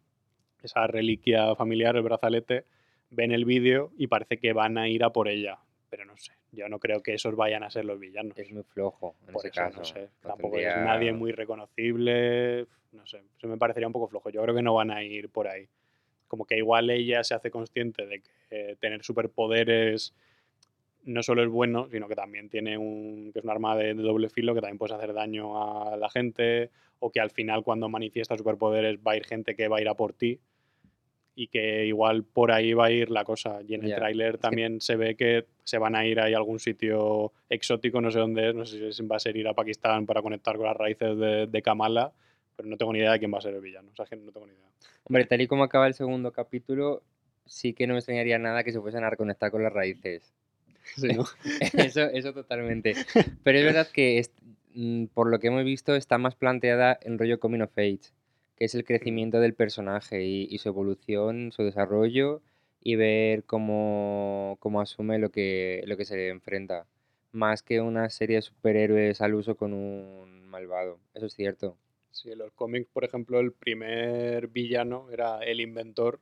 esa reliquia familiar, el brazalete, ven el vídeo y parece que van a ir a por ella. Pero no sé, yo no creo que esos vayan a ser los villanos. Es muy flojo en Por ese eso, caso. no sé. no Tampoco tendría- es nadie muy reconocible. No sé, eso me parecería un poco flojo. Yo creo que no van a ir por ahí. Como que igual ella se hace consciente de que eh, tener superpoderes no solo es bueno, sino que también tiene un, que es un arma de, de doble filo que también puedes hacer daño a la gente o que al final cuando manifiesta superpoderes va a ir gente que va a ir a por ti y que igual por ahí va a ir la cosa. Y en el Ya, tráiler también se ve que se van a ir ahí a algún sitio exótico, no sé dónde es, no sé si va a ser ir a Pakistán para conectar con las raíces de, de Kamala, pero no tengo ni idea de quién va a ser el villano. O sea, no tengo ni idea. Hombre, tal y como acaba el segundo capítulo, sí que no me extrañaría nada que se fuesen a reconectar con las raíces. Sí, ¿no? eso, eso totalmente. Pero es verdad que, es- mm, por lo que hemos visto, está más planteada en rollo Coming of Age, que es el crecimiento del personaje y, y su evolución, su desarrollo y ver cómo, cómo asume lo que, lo que se enfrenta. Más que una serie de superhéroes al uso con un malvado. Eso es cierto. Sí, en los cómics, por ejemplo, el primer villano era el inventor,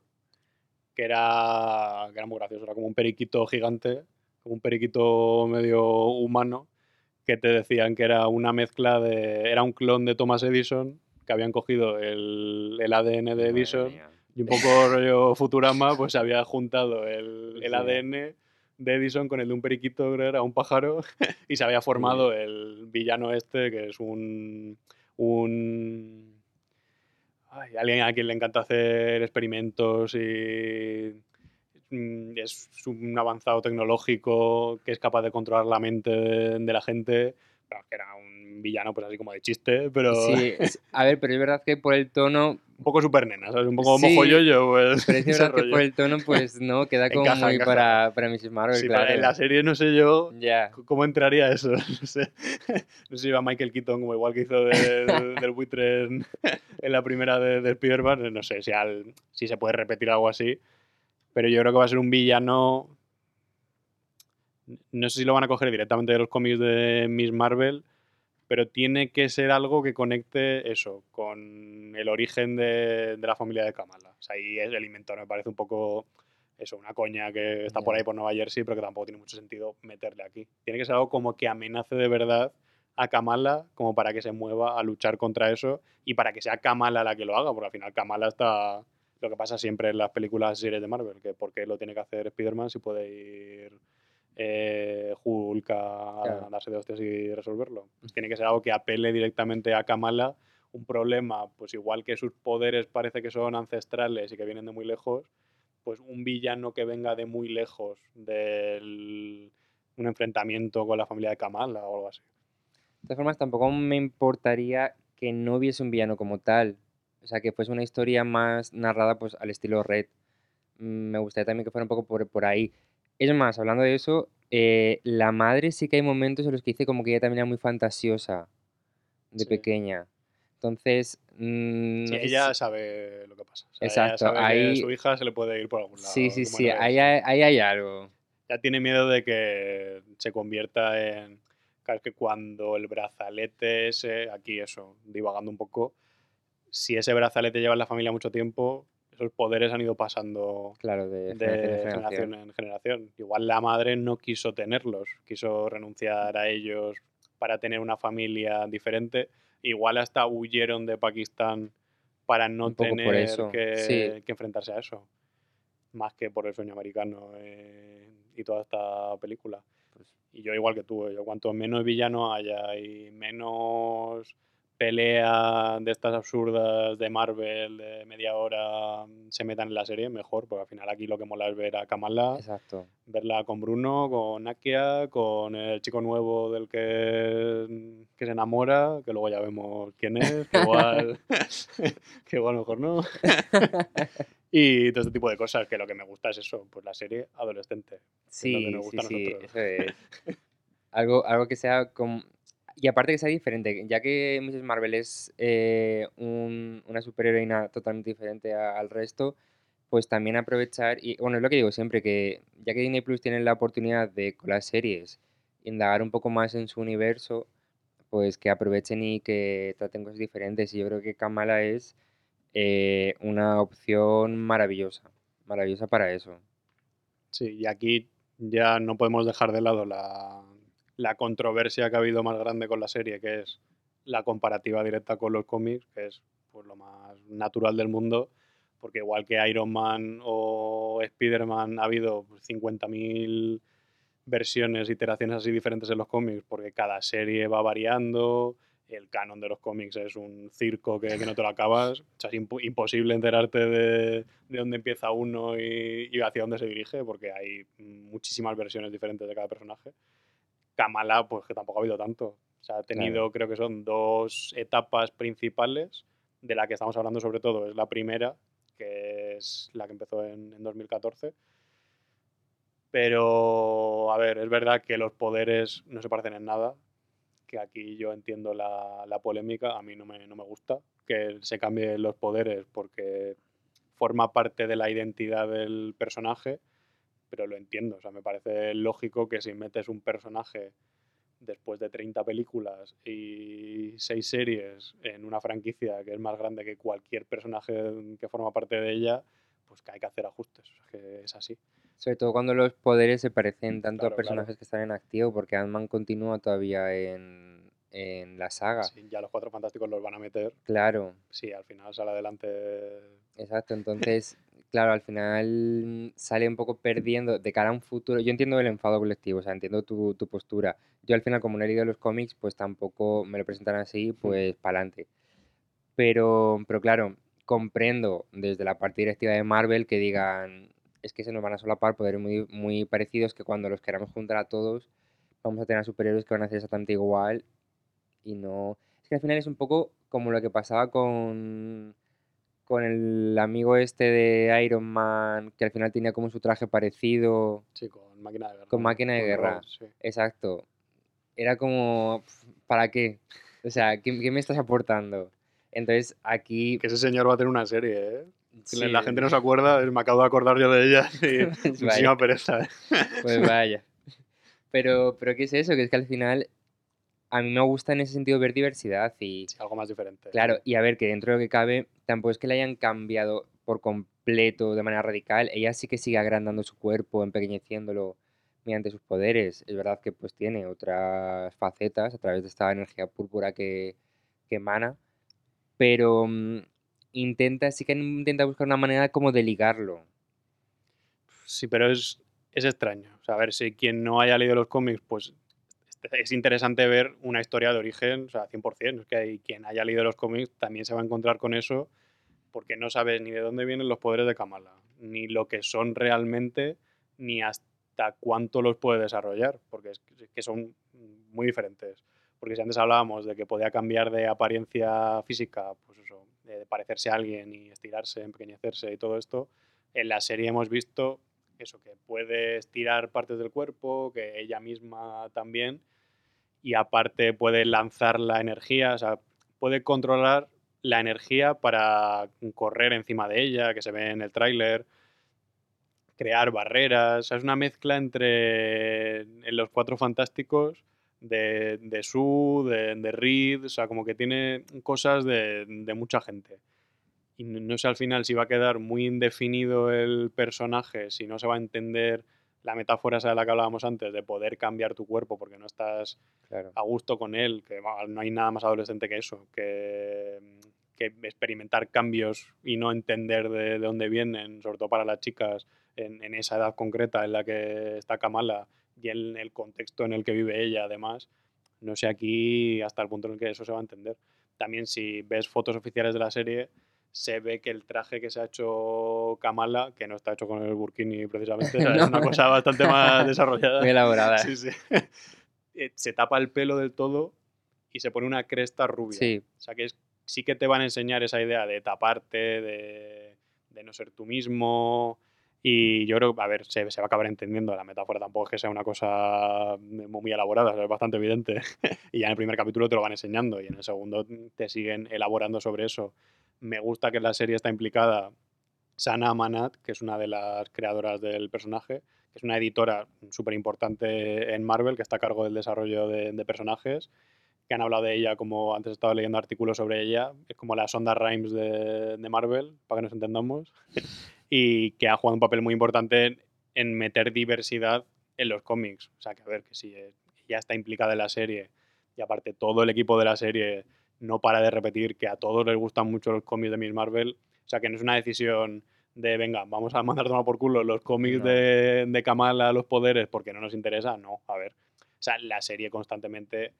que era, que era muy gracioso, era como un periquito gigante, como un periquito medio humano, que te decían que era una mezcla de. era un clon de Thomas Edison, que habían cogido el, el ADN de Edison y un poco rollo Futurama, pues se había juntado el, el Sí. ADN de Edison con el de un periquito, creo que era un pájaro, y se había formado el villano este, que es un. un ay, alguien a quien le encanta hacer experimentos y es un avanzado tecnológico que es capaz de controlar la mente de, de la gente. Pero que era un villano, pues así como de chiste, pero. Sí, es- a ver, pero es verdad que por el tono un poco super nena, ¿sabes? Un poco Sí, mojo yo, pues. Pero es verdad que por el tono, pues no, queda como Encaja, muy encaja. para, para Mrs. Marvel, Sí, claro. pero en la serie no sé yo Ya, c- cómo entraría eso. No sé, no sé si iba Michael Keaton como igual que hizo del, del buitre en, en la primera de, de Spider-Man. No sé si, al- si se puede repetir algo así. Pero yo creo que va a ser un villano. No sé si lo van a coger directamente de los cómics de Miss Marvel, pero tiene que ser algo que conecte eso con el origen de, de la familia de Kamala. O sea, ahí es el inventor me parece un poco eso, una coña que está por ahí por Nueva Jersey, pero que tampoco tiene mucho sentido meterle aquí. Tiene que ser algo como que amenace de verdad a Kamala, como para que se mueva a luchar contra eso y para que sea Kamala la que lo haga, porque al final Kamala está lo que pasa siempre en las películas y series de Marvel, que por qué lo tiene que hacer Spider-Man si puede ir eh, Hulk a Claro. darse de hostias y resolverlo. Pues tiene que ser algo que apele directamente a Kamala, un problema, pues igual que sus poderes parece que son ancestrales y que vienen de muy lejos, pues un villano que venga de muy lejos del un enfrentamiento con la familia de Kamala o algo así. De todas formas, tampoco me importaría que no hubiese un villano como tal. O sea, que fuese una historia más narrada pues al estilo Red. Mm, Me gustaría también que fuera un poco por, por ahí. Es más, hablando de eso, eh, la madre sí que hay momentos en los que dice como que ella también era muy fantasiosa de Sí. pequeña. Entonces, mm, Sí, ella si- sabe lo que pasa. O sea, Exacto, ella sabe que ahí- su hija se le puede ir por algún lado. Sí, sí, sí, ahí es. hay, ahí hay algo. Ya tiene miedo de que se convierta en. Claro, es que cuando el brazalete ese, aquí eso, divagando un poco, si ese brazalete lleva en la familia mucho tiempo, esos poderes han ido pasando Claro, de, de generación en generación en generación. Igual la madre no quiso tenerlos, quiso renunciar a ellos para tener una familia diferente. Igual hasta huyeron de Pakistán para no tener que, sí. que enfrentarse a eso. Más que por el sueño americano eh, y toda esta película. Pues, Y yo igual que tú, eh, yo cuanto menos villano haya y menos pelea de estas absurdas de Marvel de media hora mm, se metan en la serie, mejor, porque al final aquí lo que mola es ver a Kamala, exacto. verla con Bruno, con Nakia, con el chico nuevo del que, que se enamora, que luego ya vemos quién es, que igual, que igual mejor no. y todo este tipo de cosas, que lo que me gusta es eso, pues la serie adolescente. que es lo que Sí, sí, sí, nosotros. eso es. Algo, algo que sea como... Y aparte que sea diferente, ya que Mrs. Marvel es eh, un- una superheroína totalmente diferente al resto, pues también aprovechar, y bueno, es lo que digo siempre, que ya que Disney Plus tiene la oportunidad de, con las series, indagar un poco más en su universo, pues que aprovechen y que traten cosas diferentes. Y yo creo que Kamala es eh, una opción maravillosa, maravillosa para eso. Sí, y aquí ya no podemos dejar de lado la, la controversia que ha habido más grande con la serie, que es la comparativa directa con los cómics, que es pues, lo más natural del mundo, porque igual que Iron Man o Spider-Man ha habido pues, 50.000 versiones, iteraciones así diferentes en los cómics, porque cada serie va variando, el canon de los cómics es un circo que, que no te lo acabas, o es impo- imposible enterarte de, de dónde empieza uno y hacia dónde se dirige, porque hay muchísimas versiones diferentes de cada personaje. Kamala, pues que tampoco ha habido tanto. O sea, ha tenido, creo que son dos etapas principales, de la que estamos hablando sobre todo es la primera, que es la que empezó en, en 2014. Pero, a ver, es verdad que los poderes no se parecen en nada, que aquí yo entiendo la, la polémica, a mí no me, no me gusta que se cambien los poderes porque forma parte de la identidad del personaje, pero lo entiendo, o sea, me parece lógico que si metes un personaje después de 30 películas y 6 series en una franquicia que es más grande que cualquier personaje que forma parte de ella, pues que hay que hacer ajustes, o sea, que es así. Sobre todo cuando los poderes se parecen tanto Claro, a claro. personajes que están en activo, porque Ant-Man continúa todavía en, en la saga. Si ya los cuatro fantásticos los van a meter, Claro, sí, al final sale adelante. exacto. Entonces, claro, al final sale un poco perdiendo de cara a un futuro. Yo entiendo el enfado colectivo, o sea, entiendo tu, tu postura. Yo al final, como no he leído los cómics, pues tampoco me lo presentan así, pues para adelante. Pero, pero claro, comprendo desde la parte directiva de Marvel que digan, es que se nos van a solapar poderes muy, muy parecidos que cuando los queramos juntar a todos, vamos a tener a superhéroes que van a hacer exactamente igual y no... Es que al final es un poco como lo que pasaba con, con el amigo este de Iron Man, que al final tenía como su traje parecido. Sí, con máquina de guerra. Con máquina de guerra. Sí. Exacto. Era como, ¿para qué? O sea, ¿qué, qué me estás aportando? Entonces aquí... Que ese señor va a tener una serie, ¿eh? Sí, La gente no se acuerda, me acabo de acordar yo de ella y Pues vaya. pereza. ¿eh? Pues vaya. Pero, pero ¿qué es eso? Que es que al final a mí me gusta en ese sentido ver diversidad y, Sí, algo más diferente. claro, y a ver que dentro de lo que cabe, tampoco es que le hayan cambiado por completo de manera radical. Ella sí que sigue agrandando su cuerpo, empequeñeciéndolo mediante sus poderes. Es verdad que pues tiene otras facetas a través de esta energía púrpura que, que emana, pero mm, intenta, sí que intenta buscar una manera como de ligarlo. Sí, pero es, es extraño. O sea, a ver, si quien no haya leído los cómics, pues es interesante ver una historia de origen, o sea, 100%. Es que hay, quien haya leído los cómics también se va a encontrar con eso porque no sabes ni de dónde vienen los poderes de Kamala, ni lo que son realmente, ni hasta cuánto los puede desarrollar, porque es que- son muy diferentes. Porque si antes hablábamos de que podía cambiar de apariencia física, pues eso, de parecerse a alguien y estirarse, empequeñecerse y todo esto, en la serie hemos visto eso, que puede estirar partes del cuerpo, que ella misma también, y aparte puede lanzar la energía, o sea, puede controlar la energía para correr encima de ella, que se ve en el tráiler, crear barreras, o sea, es una mezcla entre en los cuatro fantásticos de, de Sue, de, de Reed, o sea, como que tiene cosas de, de mucha gente. Y no, no sé al final si va a quedar muy indefinido el personaje, si no se va a entender la metáfora esa de la que hablábamos antes, de poder cambiar tu cuerpo porque no estás Claro. a gusto con él, que no hay nada más adolescente que eso, que, que experimentar cambios y no entender de, de dónde vienen, sobre todo para las chicas en, en esa edad concreta en la que está Kamala y en el contexto en el que vive ella además, no sé aquí hasta el punto en el que eso se va a entender. También si ves fotos oficiales de la serie, se ve que el traje que se ha hecho Kamala, que no está hecho con el burkini precisamente, o sea, es una No. cosa bastante más desarrollada. Muy elaborada. Sí, sí. Eh, se tapa el pelo del todo y se pone una cresta rubia. Sí. O sea que es- sí que te van a enseñar esa idea de taparte, de, de no ser tú mismo. Y yo creo que, a ver, se, se va a acabar entendiendo. La metáfora tampoco es que sea una cosa muy, muy elaborada, o sea, es bastante evidente. y ya en el primer capítulo te lo van enseñando y en el segundo te siguen elaborando sobre eso. Me gusta que la serie está implicada Sana Amanat, que es una de las creadoras del personaje, que es una editora súper importante en Marvel, que está a cargo del desarrollo de, de personajes, que han hablado de ella como antes estaba leyendo artículos sobre ella, es como la Sonda Rhimes de, de Marvel, para que nos entendamos, y que ha jugado un papel muy importante en, en meter diversidad en los cómics. O sea, que a ver, que si eh, ya está implicada en la serie, y aparte todo el equipo de la serie no para de repetir que a todos les gustan mucho los cómics de Miss Marvel, o sea, que no es una decisión de, venga, vamos a mandar tomar por culo los cómics No. de, de Kamala, los poderes, porque no nos interesa. No, a ver. O sea, la serie constantemente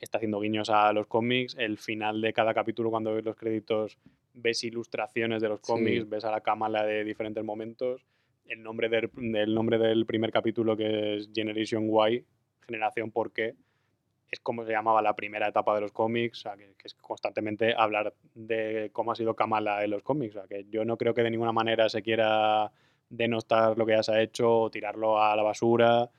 está haciendo guiños a los cómics. El final de cada capítulo, cuando ves los créditos, ves ilustraciones de los Sí. cómics, ves a la Kamala de diferentes momentos. El nombre del, el nombre del primer capítulo, que es Generation Y, Generación por qué, es como se llamaba la primera etapa de los cómics, que, es constantemente hablar de cómo ha sido Kamala en los cómics. Que yo no creo que de ninguna manera se quiera denostar lo que ya se ha hecho o tirarlo a la basura.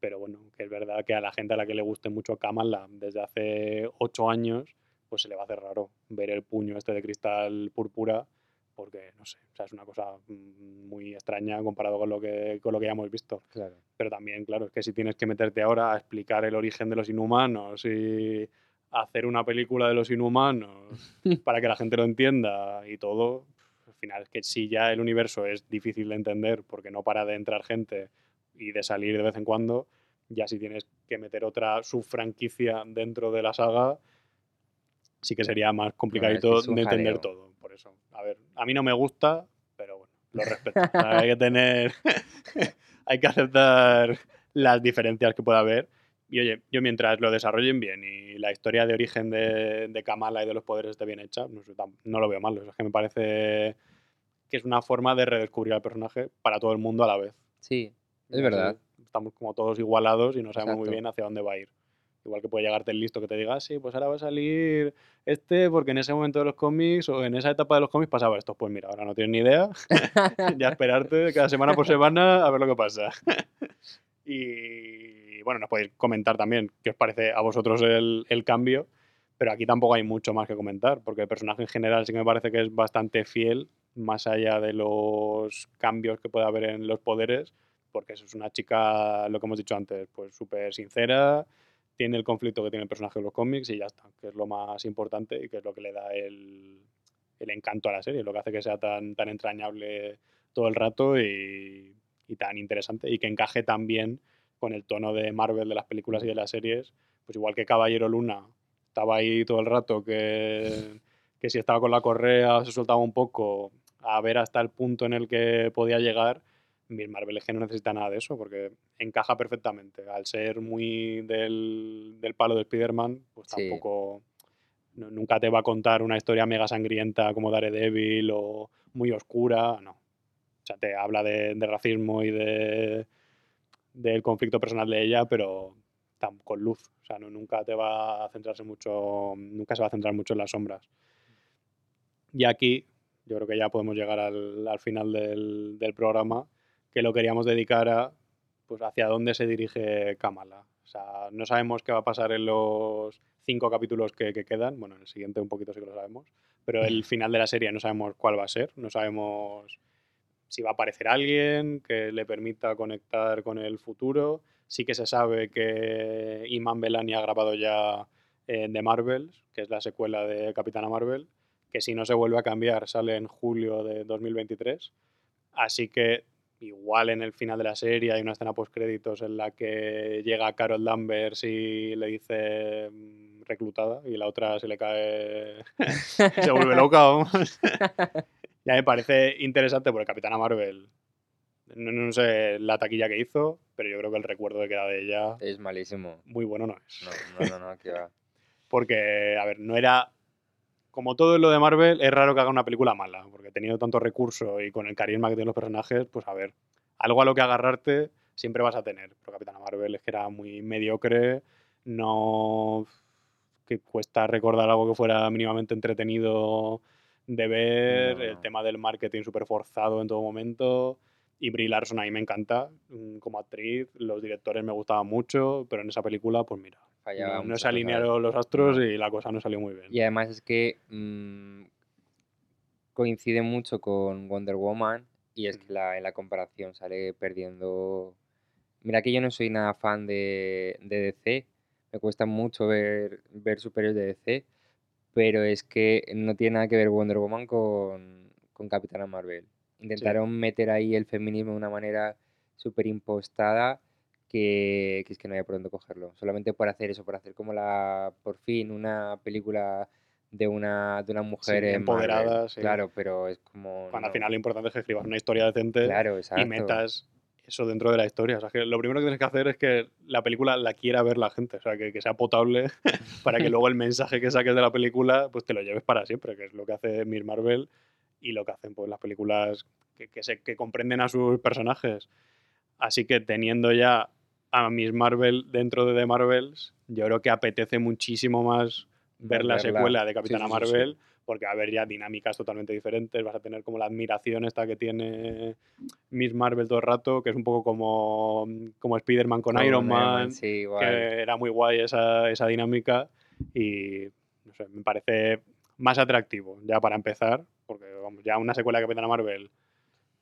Pero bueno, que es verdad que a la gente a la que le guste mucho Kamala desde hace ocho años, pues se le va a hacer raro ver el puño este de cristal púrpura, porque no sé, o sea, es una cosa mm, muy extraña comparado con lo que, con lo que ya hemos visto. Claro. Pero también, claro, es que si tienes que meterte ahora a explicar el origen de los inhumanos y hacer una película de los inhumanos para que la gente lo entienda y todo, al final es que si ya el universo es difícil de entender porque no para de entrar gente y de salir de vez en cuando, ya si tienes que meter otra subfranquicia dentro de la saga, sí que sería más complicadito es de entender jaleo. todo. A ver, a mí no me gusta, pero bueno, lo respeto. Hay que tener, hay que aceptar las diferencias que pueda haber. Y oye, yo mientras lo desarrollen bien y la historia de origen de, de Kamala y de los poderes esté bien hecha, no, no lo veo mal. O sea, es que me parece que es una forma de redescubrir al personaje para todo el mundo a la vez. Sí, es verdad. Estamos como todos igualados y no sabemos muy Exacto. bien hacia dónde va a ir. Igual que puede llegarte el listo que te diga, "Ah, sí, pues ahora va a salir este porque en ese momento de los cómics o en esa etapa de los cómics pasaba esto. Pues mira, ahora no tienes ni idea, ya esperarte cada semana por semana a ver lo que pasa. y bueno, nos podéis comentar también qué os parece a vosotros el, el cambio, pero aquí tampoco hay mucho más que comentar, porque el personaje en general sí que me parece que es bastante fiel, más allá de los cambios que puede haber en los poderes, porque es una chica, lo que hemos dicho antes, pues súper sincera, tiene el conflicto que tiene el personaje de los cómics y ya está, que es lo más importante y que es lo que le da el, el encanto a la serie, lo que hace que sea tan, tan entrañable todo el rato y, y tan interesante y que encaje tan bien con el tono de Marvel de las películas y de las series, pues igual que Caballero Luna estaba ahí todo el rato, que, que si estaba con la correa se soltaba un poco, a ver hasta el punto en el que podía llegar, Miss Marvel es que no necesita nada de eso, porque encaja perfectamente. Al ser muy del, del palo de Spider-Man, pues Sí. tampoco... no- nunca te va a contar una historia mega sangrienta como Daredevil o muy oscura, no. O sea, te habla de, de racismo y de del conflicto personal de ella, pero tan, con luz. O sea, no, nunca te va a centrarse mucho, nunca se va a centrar mucho en las sombras. Y aquí, yo creo que ya podemos llegar al, al final del, del programa, que lo queríamos dedicar a pues hacia dónde se dirige Kamala. O sea, no sabemos qué va a pasar en los cinco capítulos que, que quedan. Bueno, en el siguiente un poquito sí que lo sabemos. Pero el final de la serie no sabemos cuál va a ser. No sabemos si va a aparecer alguien que le permita conectar con el futuro. Sí que se sabe que Iman Belani ha grabado ya eh, The Marvels, que es la secuela de Capitana Marvel, que si no se vuelve a cambiar sale en julio de 2023. Así que igual en el final de la serie hay una escena post créditos en la que llega Carol Danvers y le dice mm, reclutada y la otra se le cae se vuelve loca vamos. ya me parece interesante porque Capitana Marvel no, no sé la taquilla que hizo pero yo creo que el recuerdo que queda de ella Es malísimo. muy bueno no es No, no, no, no, que va. porque, a ver, no era. Como todo lo de Marvel, es raro que haga una película mala, porque teniendo tanto recurso y con el carisma que tienen los personajes, pues a ver, algo a lo que agarrarte siempre vas a tener. Pero Capitana Marvel es que era muy mediocre, no. que cuesta recordar algo que fuera mínimamente entretenido de ver, No, el tema del marketing súper forzado en todo momento. Y Brie Larson a mí me encanta mm, como actriz, los directores me gustaban mucho, pero en esa película, pues mira, Fallaba no, se alinearon los astros y la cosa no salió muy bien. Y además es que mm, coincide mucho con Wonder Woman y es que la, en la comparación sale perdiendo... Mira que yo no soy nada fan de, de DC, me cuesta mucho ver, ver superiores de DC, pero es que no tiene nada que ver Wonder Woman con, con Capitana Marvel. Intentaron meter ahí el feminismo de una manera súper impostada que, que es que no había por dónde cogerlo. Solamente por hacer eso, por hacer como la, por fin, una película de una, de una mujer Marvel. empoderada, sí. Claro, pero es como... Cuando al final lo importante es que escribas una historia decente Claro, y metas eso dentro de la historia. O sea, que lo primero que tienes que hacer es que la película la quiera ver la gente, o sea, que, que sea potable para que luego el mensaje que saques de la película pues te lo lleves para siempre, que es lo que hace Miss Marvel y lo que hacen pues las películas que, que, se, que comprenden a sus personajes. Así que teniendo ya a Miss Marvel dentro de The Marvels, yo creo que apetece muchísimo más ver la secuela de Capitana sí, sí, sí. Marvel, porque va a haber ya dinámicas totalmente diferentes, vas a tener como la admiración esta que tiene Miss Marvel todo el rato, que es un poco como, como Spider-Man con, Iron Man, que era muy guay esa, esa dinámica y no sé, me parece más atractivo ya para empezar, porque vamos, ya una secuela de Capitana Marvel,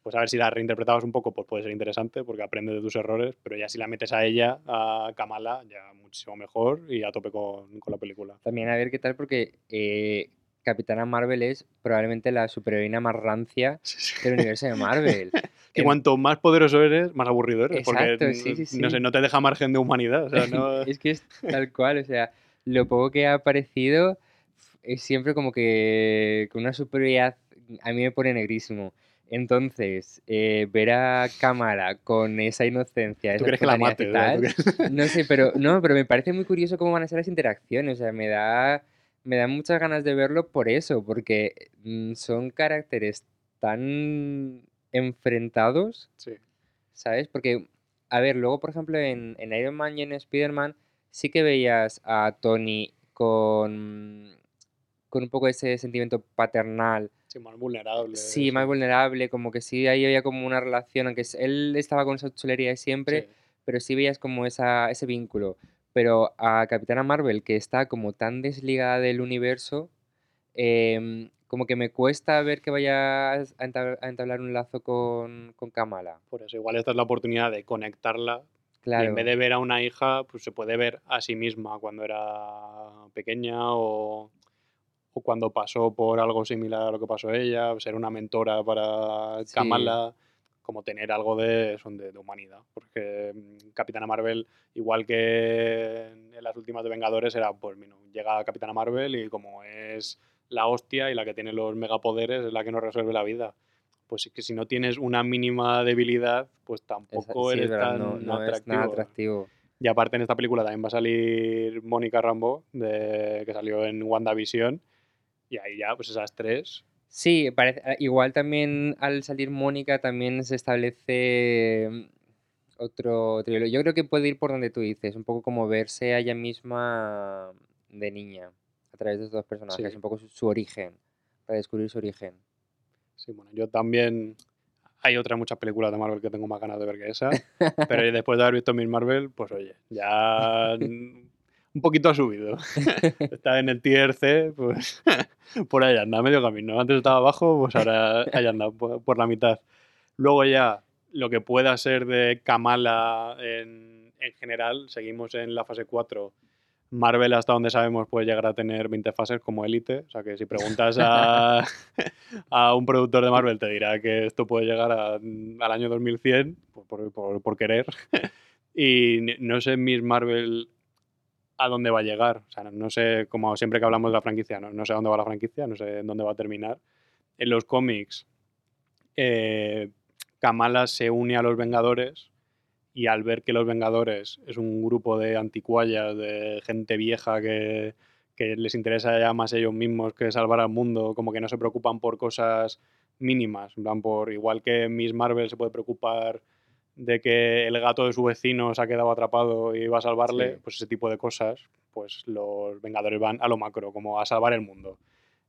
pues a ver si la reinterpretabas un poco, pues puede ser interesante porque aprendes de tus errores, pero ya si la metes a ella, a Kamala, ya muchísimo mejor y a tope con, con la película. También a ver qué tal, porque eh, Capitana Marvel es probablemente la superheroína más rancia Sí, sí. del universo de Marvel. Que cuanto más poderoso eres, más aburrido eres. porque Exacto, sí, sí, no sé, no te deja margen de humanidad. O sea, no- es que es tal cual, o sea, lo poco que ha aparecido es siempre como que con una superioridad a mí me pone negrísimo. Entonces, eh, ver a Kamala con esa inocencia, ¿Tú esa crees que la y ¿no? ¿Tú tal, crees? no sé, pero no, pero me parece muy curioso cómo van a ser las interacciones, o sea, me da me da muchas ganas de verlo por eso, porque mm, son caracteres tan enfrentados Sí. ¿sabes? Porque, a ver, luego, por ejemplo, en, en Iron Man y en Spider-Man sí que veías a Tony con, con un poco ese sentimiento paternal. Sí, más vulnerable. Sí, más vulnerable, como que sí, ahí había como una relación, aunque él estaba con esa chulería de siempre, Sí. pero sí veías como esa, ese vínculo. Pero a Capitana Marvel, que está como tan desligada del universo, em, como que me cuesta ver que vaya a entab- a entablar un lazo con, con Kamala. Por eso, igual esta es la oportunidad de conectarla. Y Claro. en vez de ver a una hija, pues se puede ver a sí misma cuando era pequeña o, o cuando pasó por algo similar a lo que pasó ella, ser una mentora para Sí. Kamala, como tener algo de, eso, de, de humanidad. Porque mm, Capitana Marvel, igual que en las últimas de Vengadores, era, pues, mira, llega Capitana Marvel y como es la hostia y la que tiene los megapoderes es la que nos resuelve la vida. Pues es que si no tienes una mínima debilidad, pues tampoco sí, es eres verdad, tan no, no es atractivo. nada atractivo. Y aparte en esta película también va a salir Mónica de, que salió en WandaVision. Y ahí ya, pues esas tres. Sí, parece, ah, igual también al salir Mónica también se establece mm, otro hilo. Yo creo que puede ir por donde tú dices, un poco como verse a ella misma de niña a través de estos dos personajes, Sí. un poco su, su origen, para descubrir su origen. Sí, bueno, yo también. Hay otras muchas películas de Marvel que tengo más ganas de ver que esa. pero después de haber visto Miss Marvel, pues oye, ya un poquito ha subido. Está en el tier C, pues por ahí anda, medio camino. Antes estaba abajo, pues ahora ahí anda, por, por la mitad. Luego ya, lo que pueda ser de Kamala en, en general, seguimos en la fase 4. Marvel, hasta donde sabemos, puede llegar a tener 20 fases como élite. O sea que si preguntas a, a un productor de Marvel, te dirá que esto puede llegar a- al año 2100, por, por- por- por querer. y no sé Miss Marvel a dónde va a llegar. O sea, no, sé, como siempre que hablamos de la franquicia, no, sé dónde va la franquicia, no sé dónde va a terminar. En los cómics, eh, Kamala se une a los Vengadores y al ver que los Vengadores es un grupo de anticuallas, de gente vieja que, les interesa ya más ellos mismos que salvar al mundo, como que no se preocupan por cosas mínimas, en por igual que Miss Marvel se puede preocupar de que el gato de su vecino se ha quedado atrapado y va a salvarle, Sí. pues ese tipo de cosas, pues los Vengadores van a lo macro, como a salvar el mundo.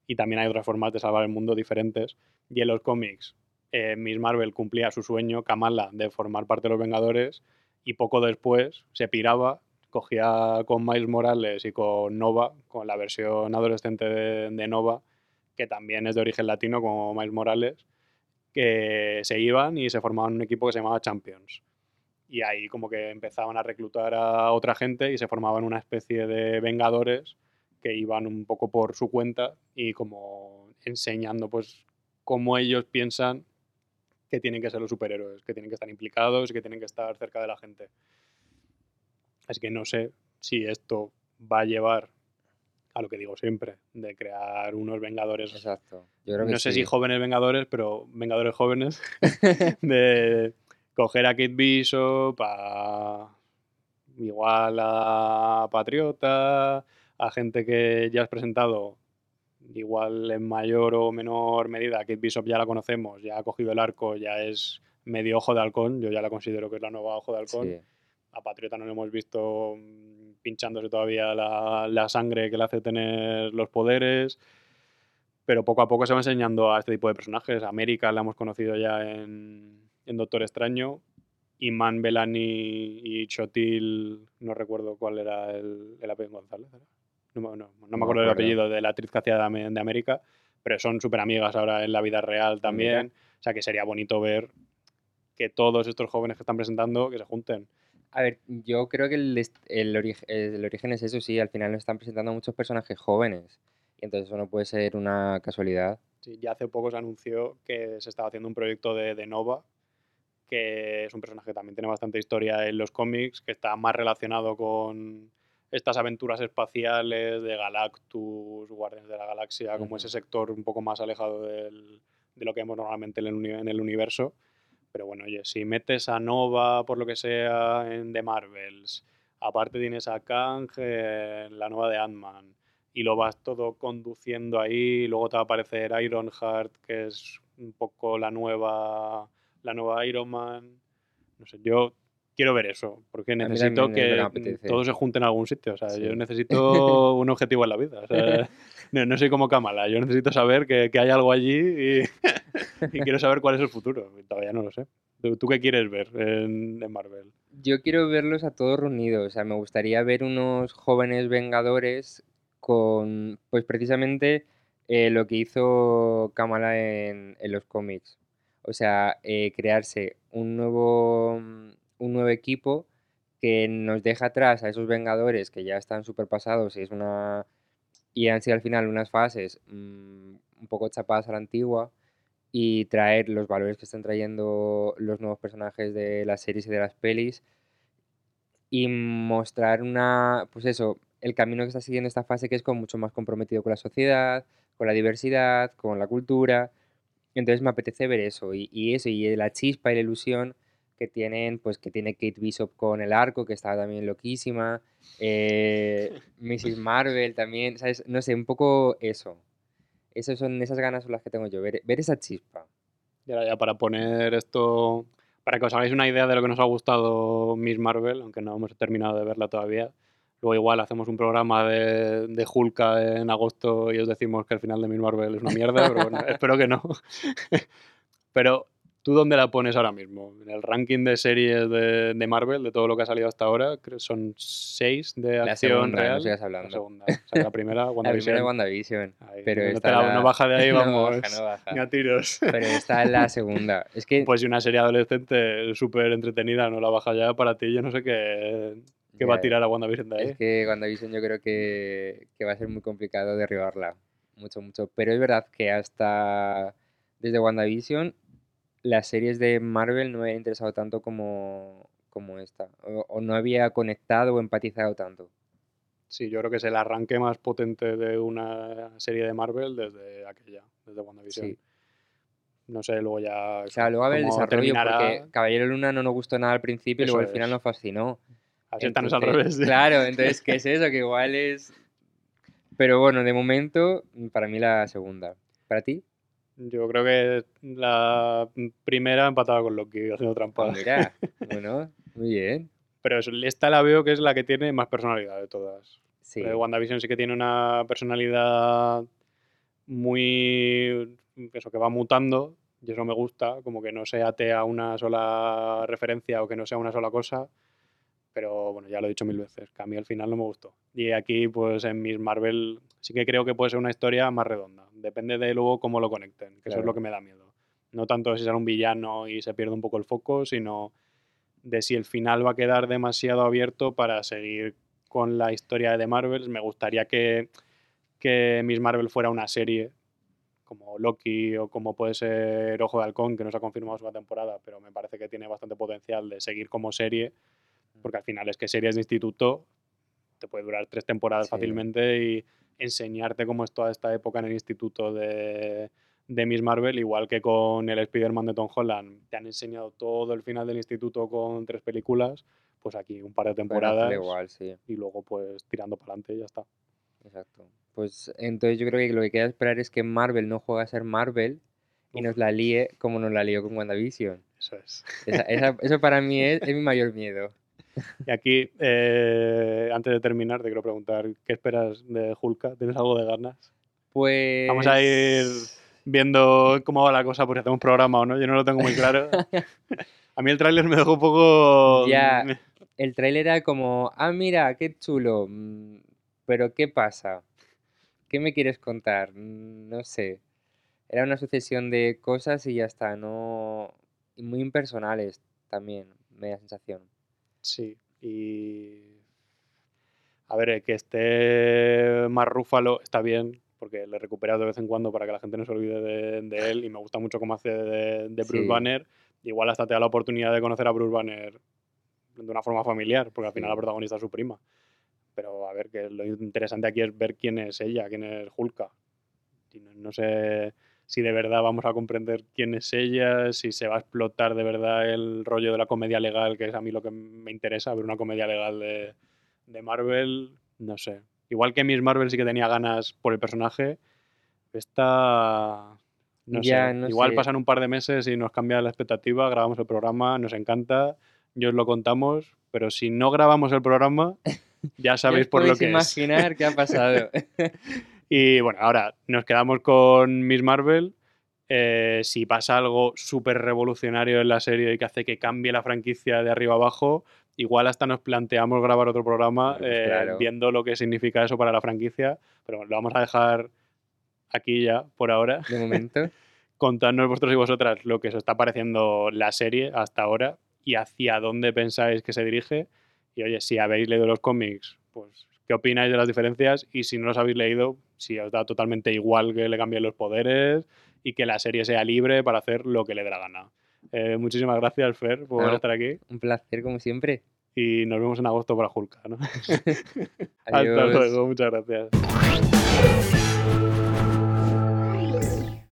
Y también hay otras formas de salvar el mundo diferentes. Y en los cómics, eh, Miss Marvel cumplía su sueño, Kamala, de formar parte de los Vengadores, y poco después se piraba, cogía con Miles Morales y con Nova, con la versión adolescente de, de Nova, que también es de origen latino, como Miles Morales, que se iban y se formaban un equipo que se llamaba Champions. Y ahí como que empezaban a reclutar a otra gente y se formaban una especie de Vengadores que iban un poco por su cuenta y como enseñando pues cómo ellos piensan que tienen que ser los superhéroes, que tienen que estar implicados y que tienen que estar cerca de la gente. Así que no sé si esto va a llevar a lo que digo siempre, de crear unos Vengadores. Exacto. Yo creo que No sé sí. si jóvenes Vengadores, pero Vengadores jóvenes. de coger a Kate Bishop, a igual a Patriota, a gente que ya has presentado, igual en mayor o menor medida. Kate Bishop ya la conocemos, ya ha cogido el arco, ya es medio ojo de halcón. Yo ya la considero que es la nueva ojo de halcón. Sí. A Patriota no lo hemos visto pinchándose todavía la, la sangre que le hace tener los poderes. Pero poco a poco se va enseñando a este tipo de personajes. América la hemos conocido ya en, en Doctor Extraño. Iman Belani y Chotil, no recuerdo cuál era el, el apellido González. No, me- no- no me me acuerdo apellido de la actriz que hacía de, América, pero son súper amigas ahora en la vida real también. O sea que sería bonito ver que todos estos jóvenes que están presentando que se junten. A ver, yo creo que el, el, origi- el origen es eso, sí, al final nos están presentando muchos personajes jóvenes. Y entonces eso no puede ser una casualidad. Sí, ya hace poco se anunció que se estaba haciendo un proyecto de, de Nova, que es un personaje que también tiene bastante historia en los cómics, que está más relacionado con estas aventuras espaciales de Galactus, Guardianes de la Galaxia, como Ujú. ese sector un poco más alejado del- de lo que vemos normalmente en el, en el universo. Pero bueno, oye, si metes a Nova, por lo que sea, en The Marvels, aparte tienes a Kang la nueva de Ant-Man, y lo vas todo conduciendo ahí, luego te va a aparecer Ironheart, que es un poco la nueva, la nueva Iron Man. No sé, yo quiero ver eso, porque necesito que me que apetece. todo se junte en algún sitio. O sea, yo necesito un objetivo en la vida. o sea, no, no soy como Kamala, yo necesito saber que, que hay algo allí y, quiero saber cuál es el futuro. Todavía no lo sé. ¿Tú, tú qué quieres ver en, Marvel? Yo quiero verlos a todos reunidos. O sea, me gustaría ver unos jóvenes vengadores con, pues precisamente eh, lo que hizo Kamala en, en los cómics. O sea, eh, crearse un nuevo, un nuevo equipo que nos deja atrás a esos vengadores que ya están superpasados y es una y han sido al final unas fases mm, un poco chapadas a la antigua y traer los valores que están trayendo los nuevos personajes de las series y de las pelis y mostrar una, pues eso, el camino que está siguiendo esta fase que es como mucho más comprometido con la sociedad, con la diversidad, con la cultura. Entonces me apetece ver eso y, y eso y la chispa y la ilusión que tienen, pues que tiene Kate Bishop con el arco, que está también loquísima, eh, Mrs. Marvel también, ¿sabes? No sé, un poco eso. Esas son esas ganas son las que tengo yo, ver, ver esa chispa. Y ahora ya para poner esto, para que os hagáis una idea de lo que nos ha gustado Miss Marvel, aunque no hemos terminado de verla todavía. Luego igual hacemos un programa de, de Hulka en agosto y os decimos que el final de Miss Marvel es una mierda, pero bueno, espero que no. pero, ¿tú dónde la pones ahora mismo? En el ranking de series de, de Marvel, de todo lo que ha salido hasta ahora, creo son seis de La acción segunda, no real. La segunda. O sea, la primera, La WandaVision. primera WandaVision, Ahí, pero no, la- la- baja de ahí, vamos. baja, no baja. ni a tiros. pero esta es la segunda. Es que Pues si una serie adolescente súper entretenida no la baja ya para ti, yo no sé qué, qué va a tirar a WandaVision de ahí. Es que WandaVision yo creo que, que va a ser muy complicado derribarla. Mucho, mucho. Pero es verdad que hasta desde WandaVision las series de Marvel no me habían interesado tanto como, como esta. O, o no había conectado o empatizado tanto. Sí, yo creo que es el arranque más potente de una serie de Marvel desde aquella, desde WandaVision. Sí. No sé, luego ya. O sea, luego a ver el desarrollo, terminará. porque Caballero Luna no nos gustó nada al principio y luego al final es. nos fascinó. Es al revés. Claro, entonces, ¿qué es eso? Que igual es... Pero bueno, de momento, para mí la segunda. ¿Para ti? Yo creo que la primera empatada con Loki, haciendo trampa. Mira, bueno, muy bien. Pero esta la veo que es la que tiene más personalidad de todas. Sí, Eh, WandaVision sí que tiene una personalidad muy. Eso que va mutando, y eso me gusta, como que no se ate a una sola referencia o que no sea una sola cosa. Pero bueno, ya lo he dicho mil veces, que a mí al final no me gustó. Y aquí, pues en Miss Marvel, sí que creo que puede ser una historia más redonda. Depende de luego cómo lo conecten, que eso es Claro. lo que me da miedo. No tanto si será un villano y se pierde un poco el foco, sino de si el final va a quedar demasiado abierto para seguir con la historia de The Marvels. Me gustaría que, que Miss Marvel fuera una serie, como Loki o como puede ser Ojo de Halcón, que no se ha confirmado su temporada, pero me parece que tiene bastante potencial de seguir como serie, porque al final es que series de instituto te puede durar tres temporadas Sí. fácilmente y enseñarte cómo es toda esta época en el instituto de, de Miss Marvel, igual que con el Spider-Man de Tom Holland. Te han enseñado todo el final del instituto con tres películas, pues aquí un par de temporadas da igual, sí, y luego pues tirando para adelante y ya está. exacto. Pues entonces yo creo que lo que queda esperar es que Marvel no juegue a ser Marvel y Uf. nos la líe como nos la lió con WandaVision. Eso es. Esa- esa- eso para mí es, es mi mayor miedo. Y aquí, eh, antes de terminar, te quiero preguntar, ¿qué esperas de Hulka? ¿Tienes algo de ganas? Pues... Vamos a ir viendo cómo va la cosa, por si hacemos programa o no. Yo no lo tengo muy claro. A mí el tráiler me dejó un poco... Ya. El tráiler era como, ah, mira, qué chulo, mm, pero ¿qué pasa? ¿Qué me quieres contar? Mm, No sé. Era una sucesión de cosas y ya está, no... Y muy impersonales también, me da sensación. Sí, y... A ver, que esté más Rúfalo está bien, porque le recupera de vez en cuando para que la gente no se olvide de, de él, y me gusta mucho cómo hace de, de Bruce Sí. Banner. Igual hasta te da la oportunidad de conocer a Bruce Banner de una forma familiar, porque al final Sí. la protagonista es su prima. Pero a ver, que lo interesante aquí es ver quién es ella, quién es Hulka. Y no, no sé si de verdad vamos a comprender quién es ella, si se va a explotar de verdad el rollo de la comedia legal, que es a mí lo que me interesa, ver una comedia legal de, de Marvel, no sé. Igual que Miss Marvel sí que tenía ganas por el personaje, esta... No Ya, sé. no Igual sé. pasan un par de meses y nos cambia la expectativa, grabamos el programa, nos encanta. y os lo contamos, pero si no grabamos el programa, ya sabéis por lo que es. imaginar qué ha pasado. Y bueno, ahora nos quedamos con Miss Marvel. Eh, si pasa algo súper revolucionario en la serie y que hace que cambie la franquicia de arriba abajo, igual hasta nos planteamos grabar otro programa Pues eh, claro. viendo lo que significa eso para la franquicia. Pero lo vamos a dejar aquí ya por ahora. De momento. Contadnos vosotros y vosotras lo que os está pareciendo la serie hasta ahora y hacia dónde pensáis que se dirige. Y oye, si habéis leído los cómics, pues qué opináis de las diferencias y si no los habéis leído, si os da totalmente igual que le cambien los poderes y que la serie sea libre para hacer lo que le dé la gana. Eh, muchísimas gracias, Fer, por estar aquí Un placer, como siempre. y nos vemos en agosto para Hulk. ¿no? Hasta luego, muchas gracias.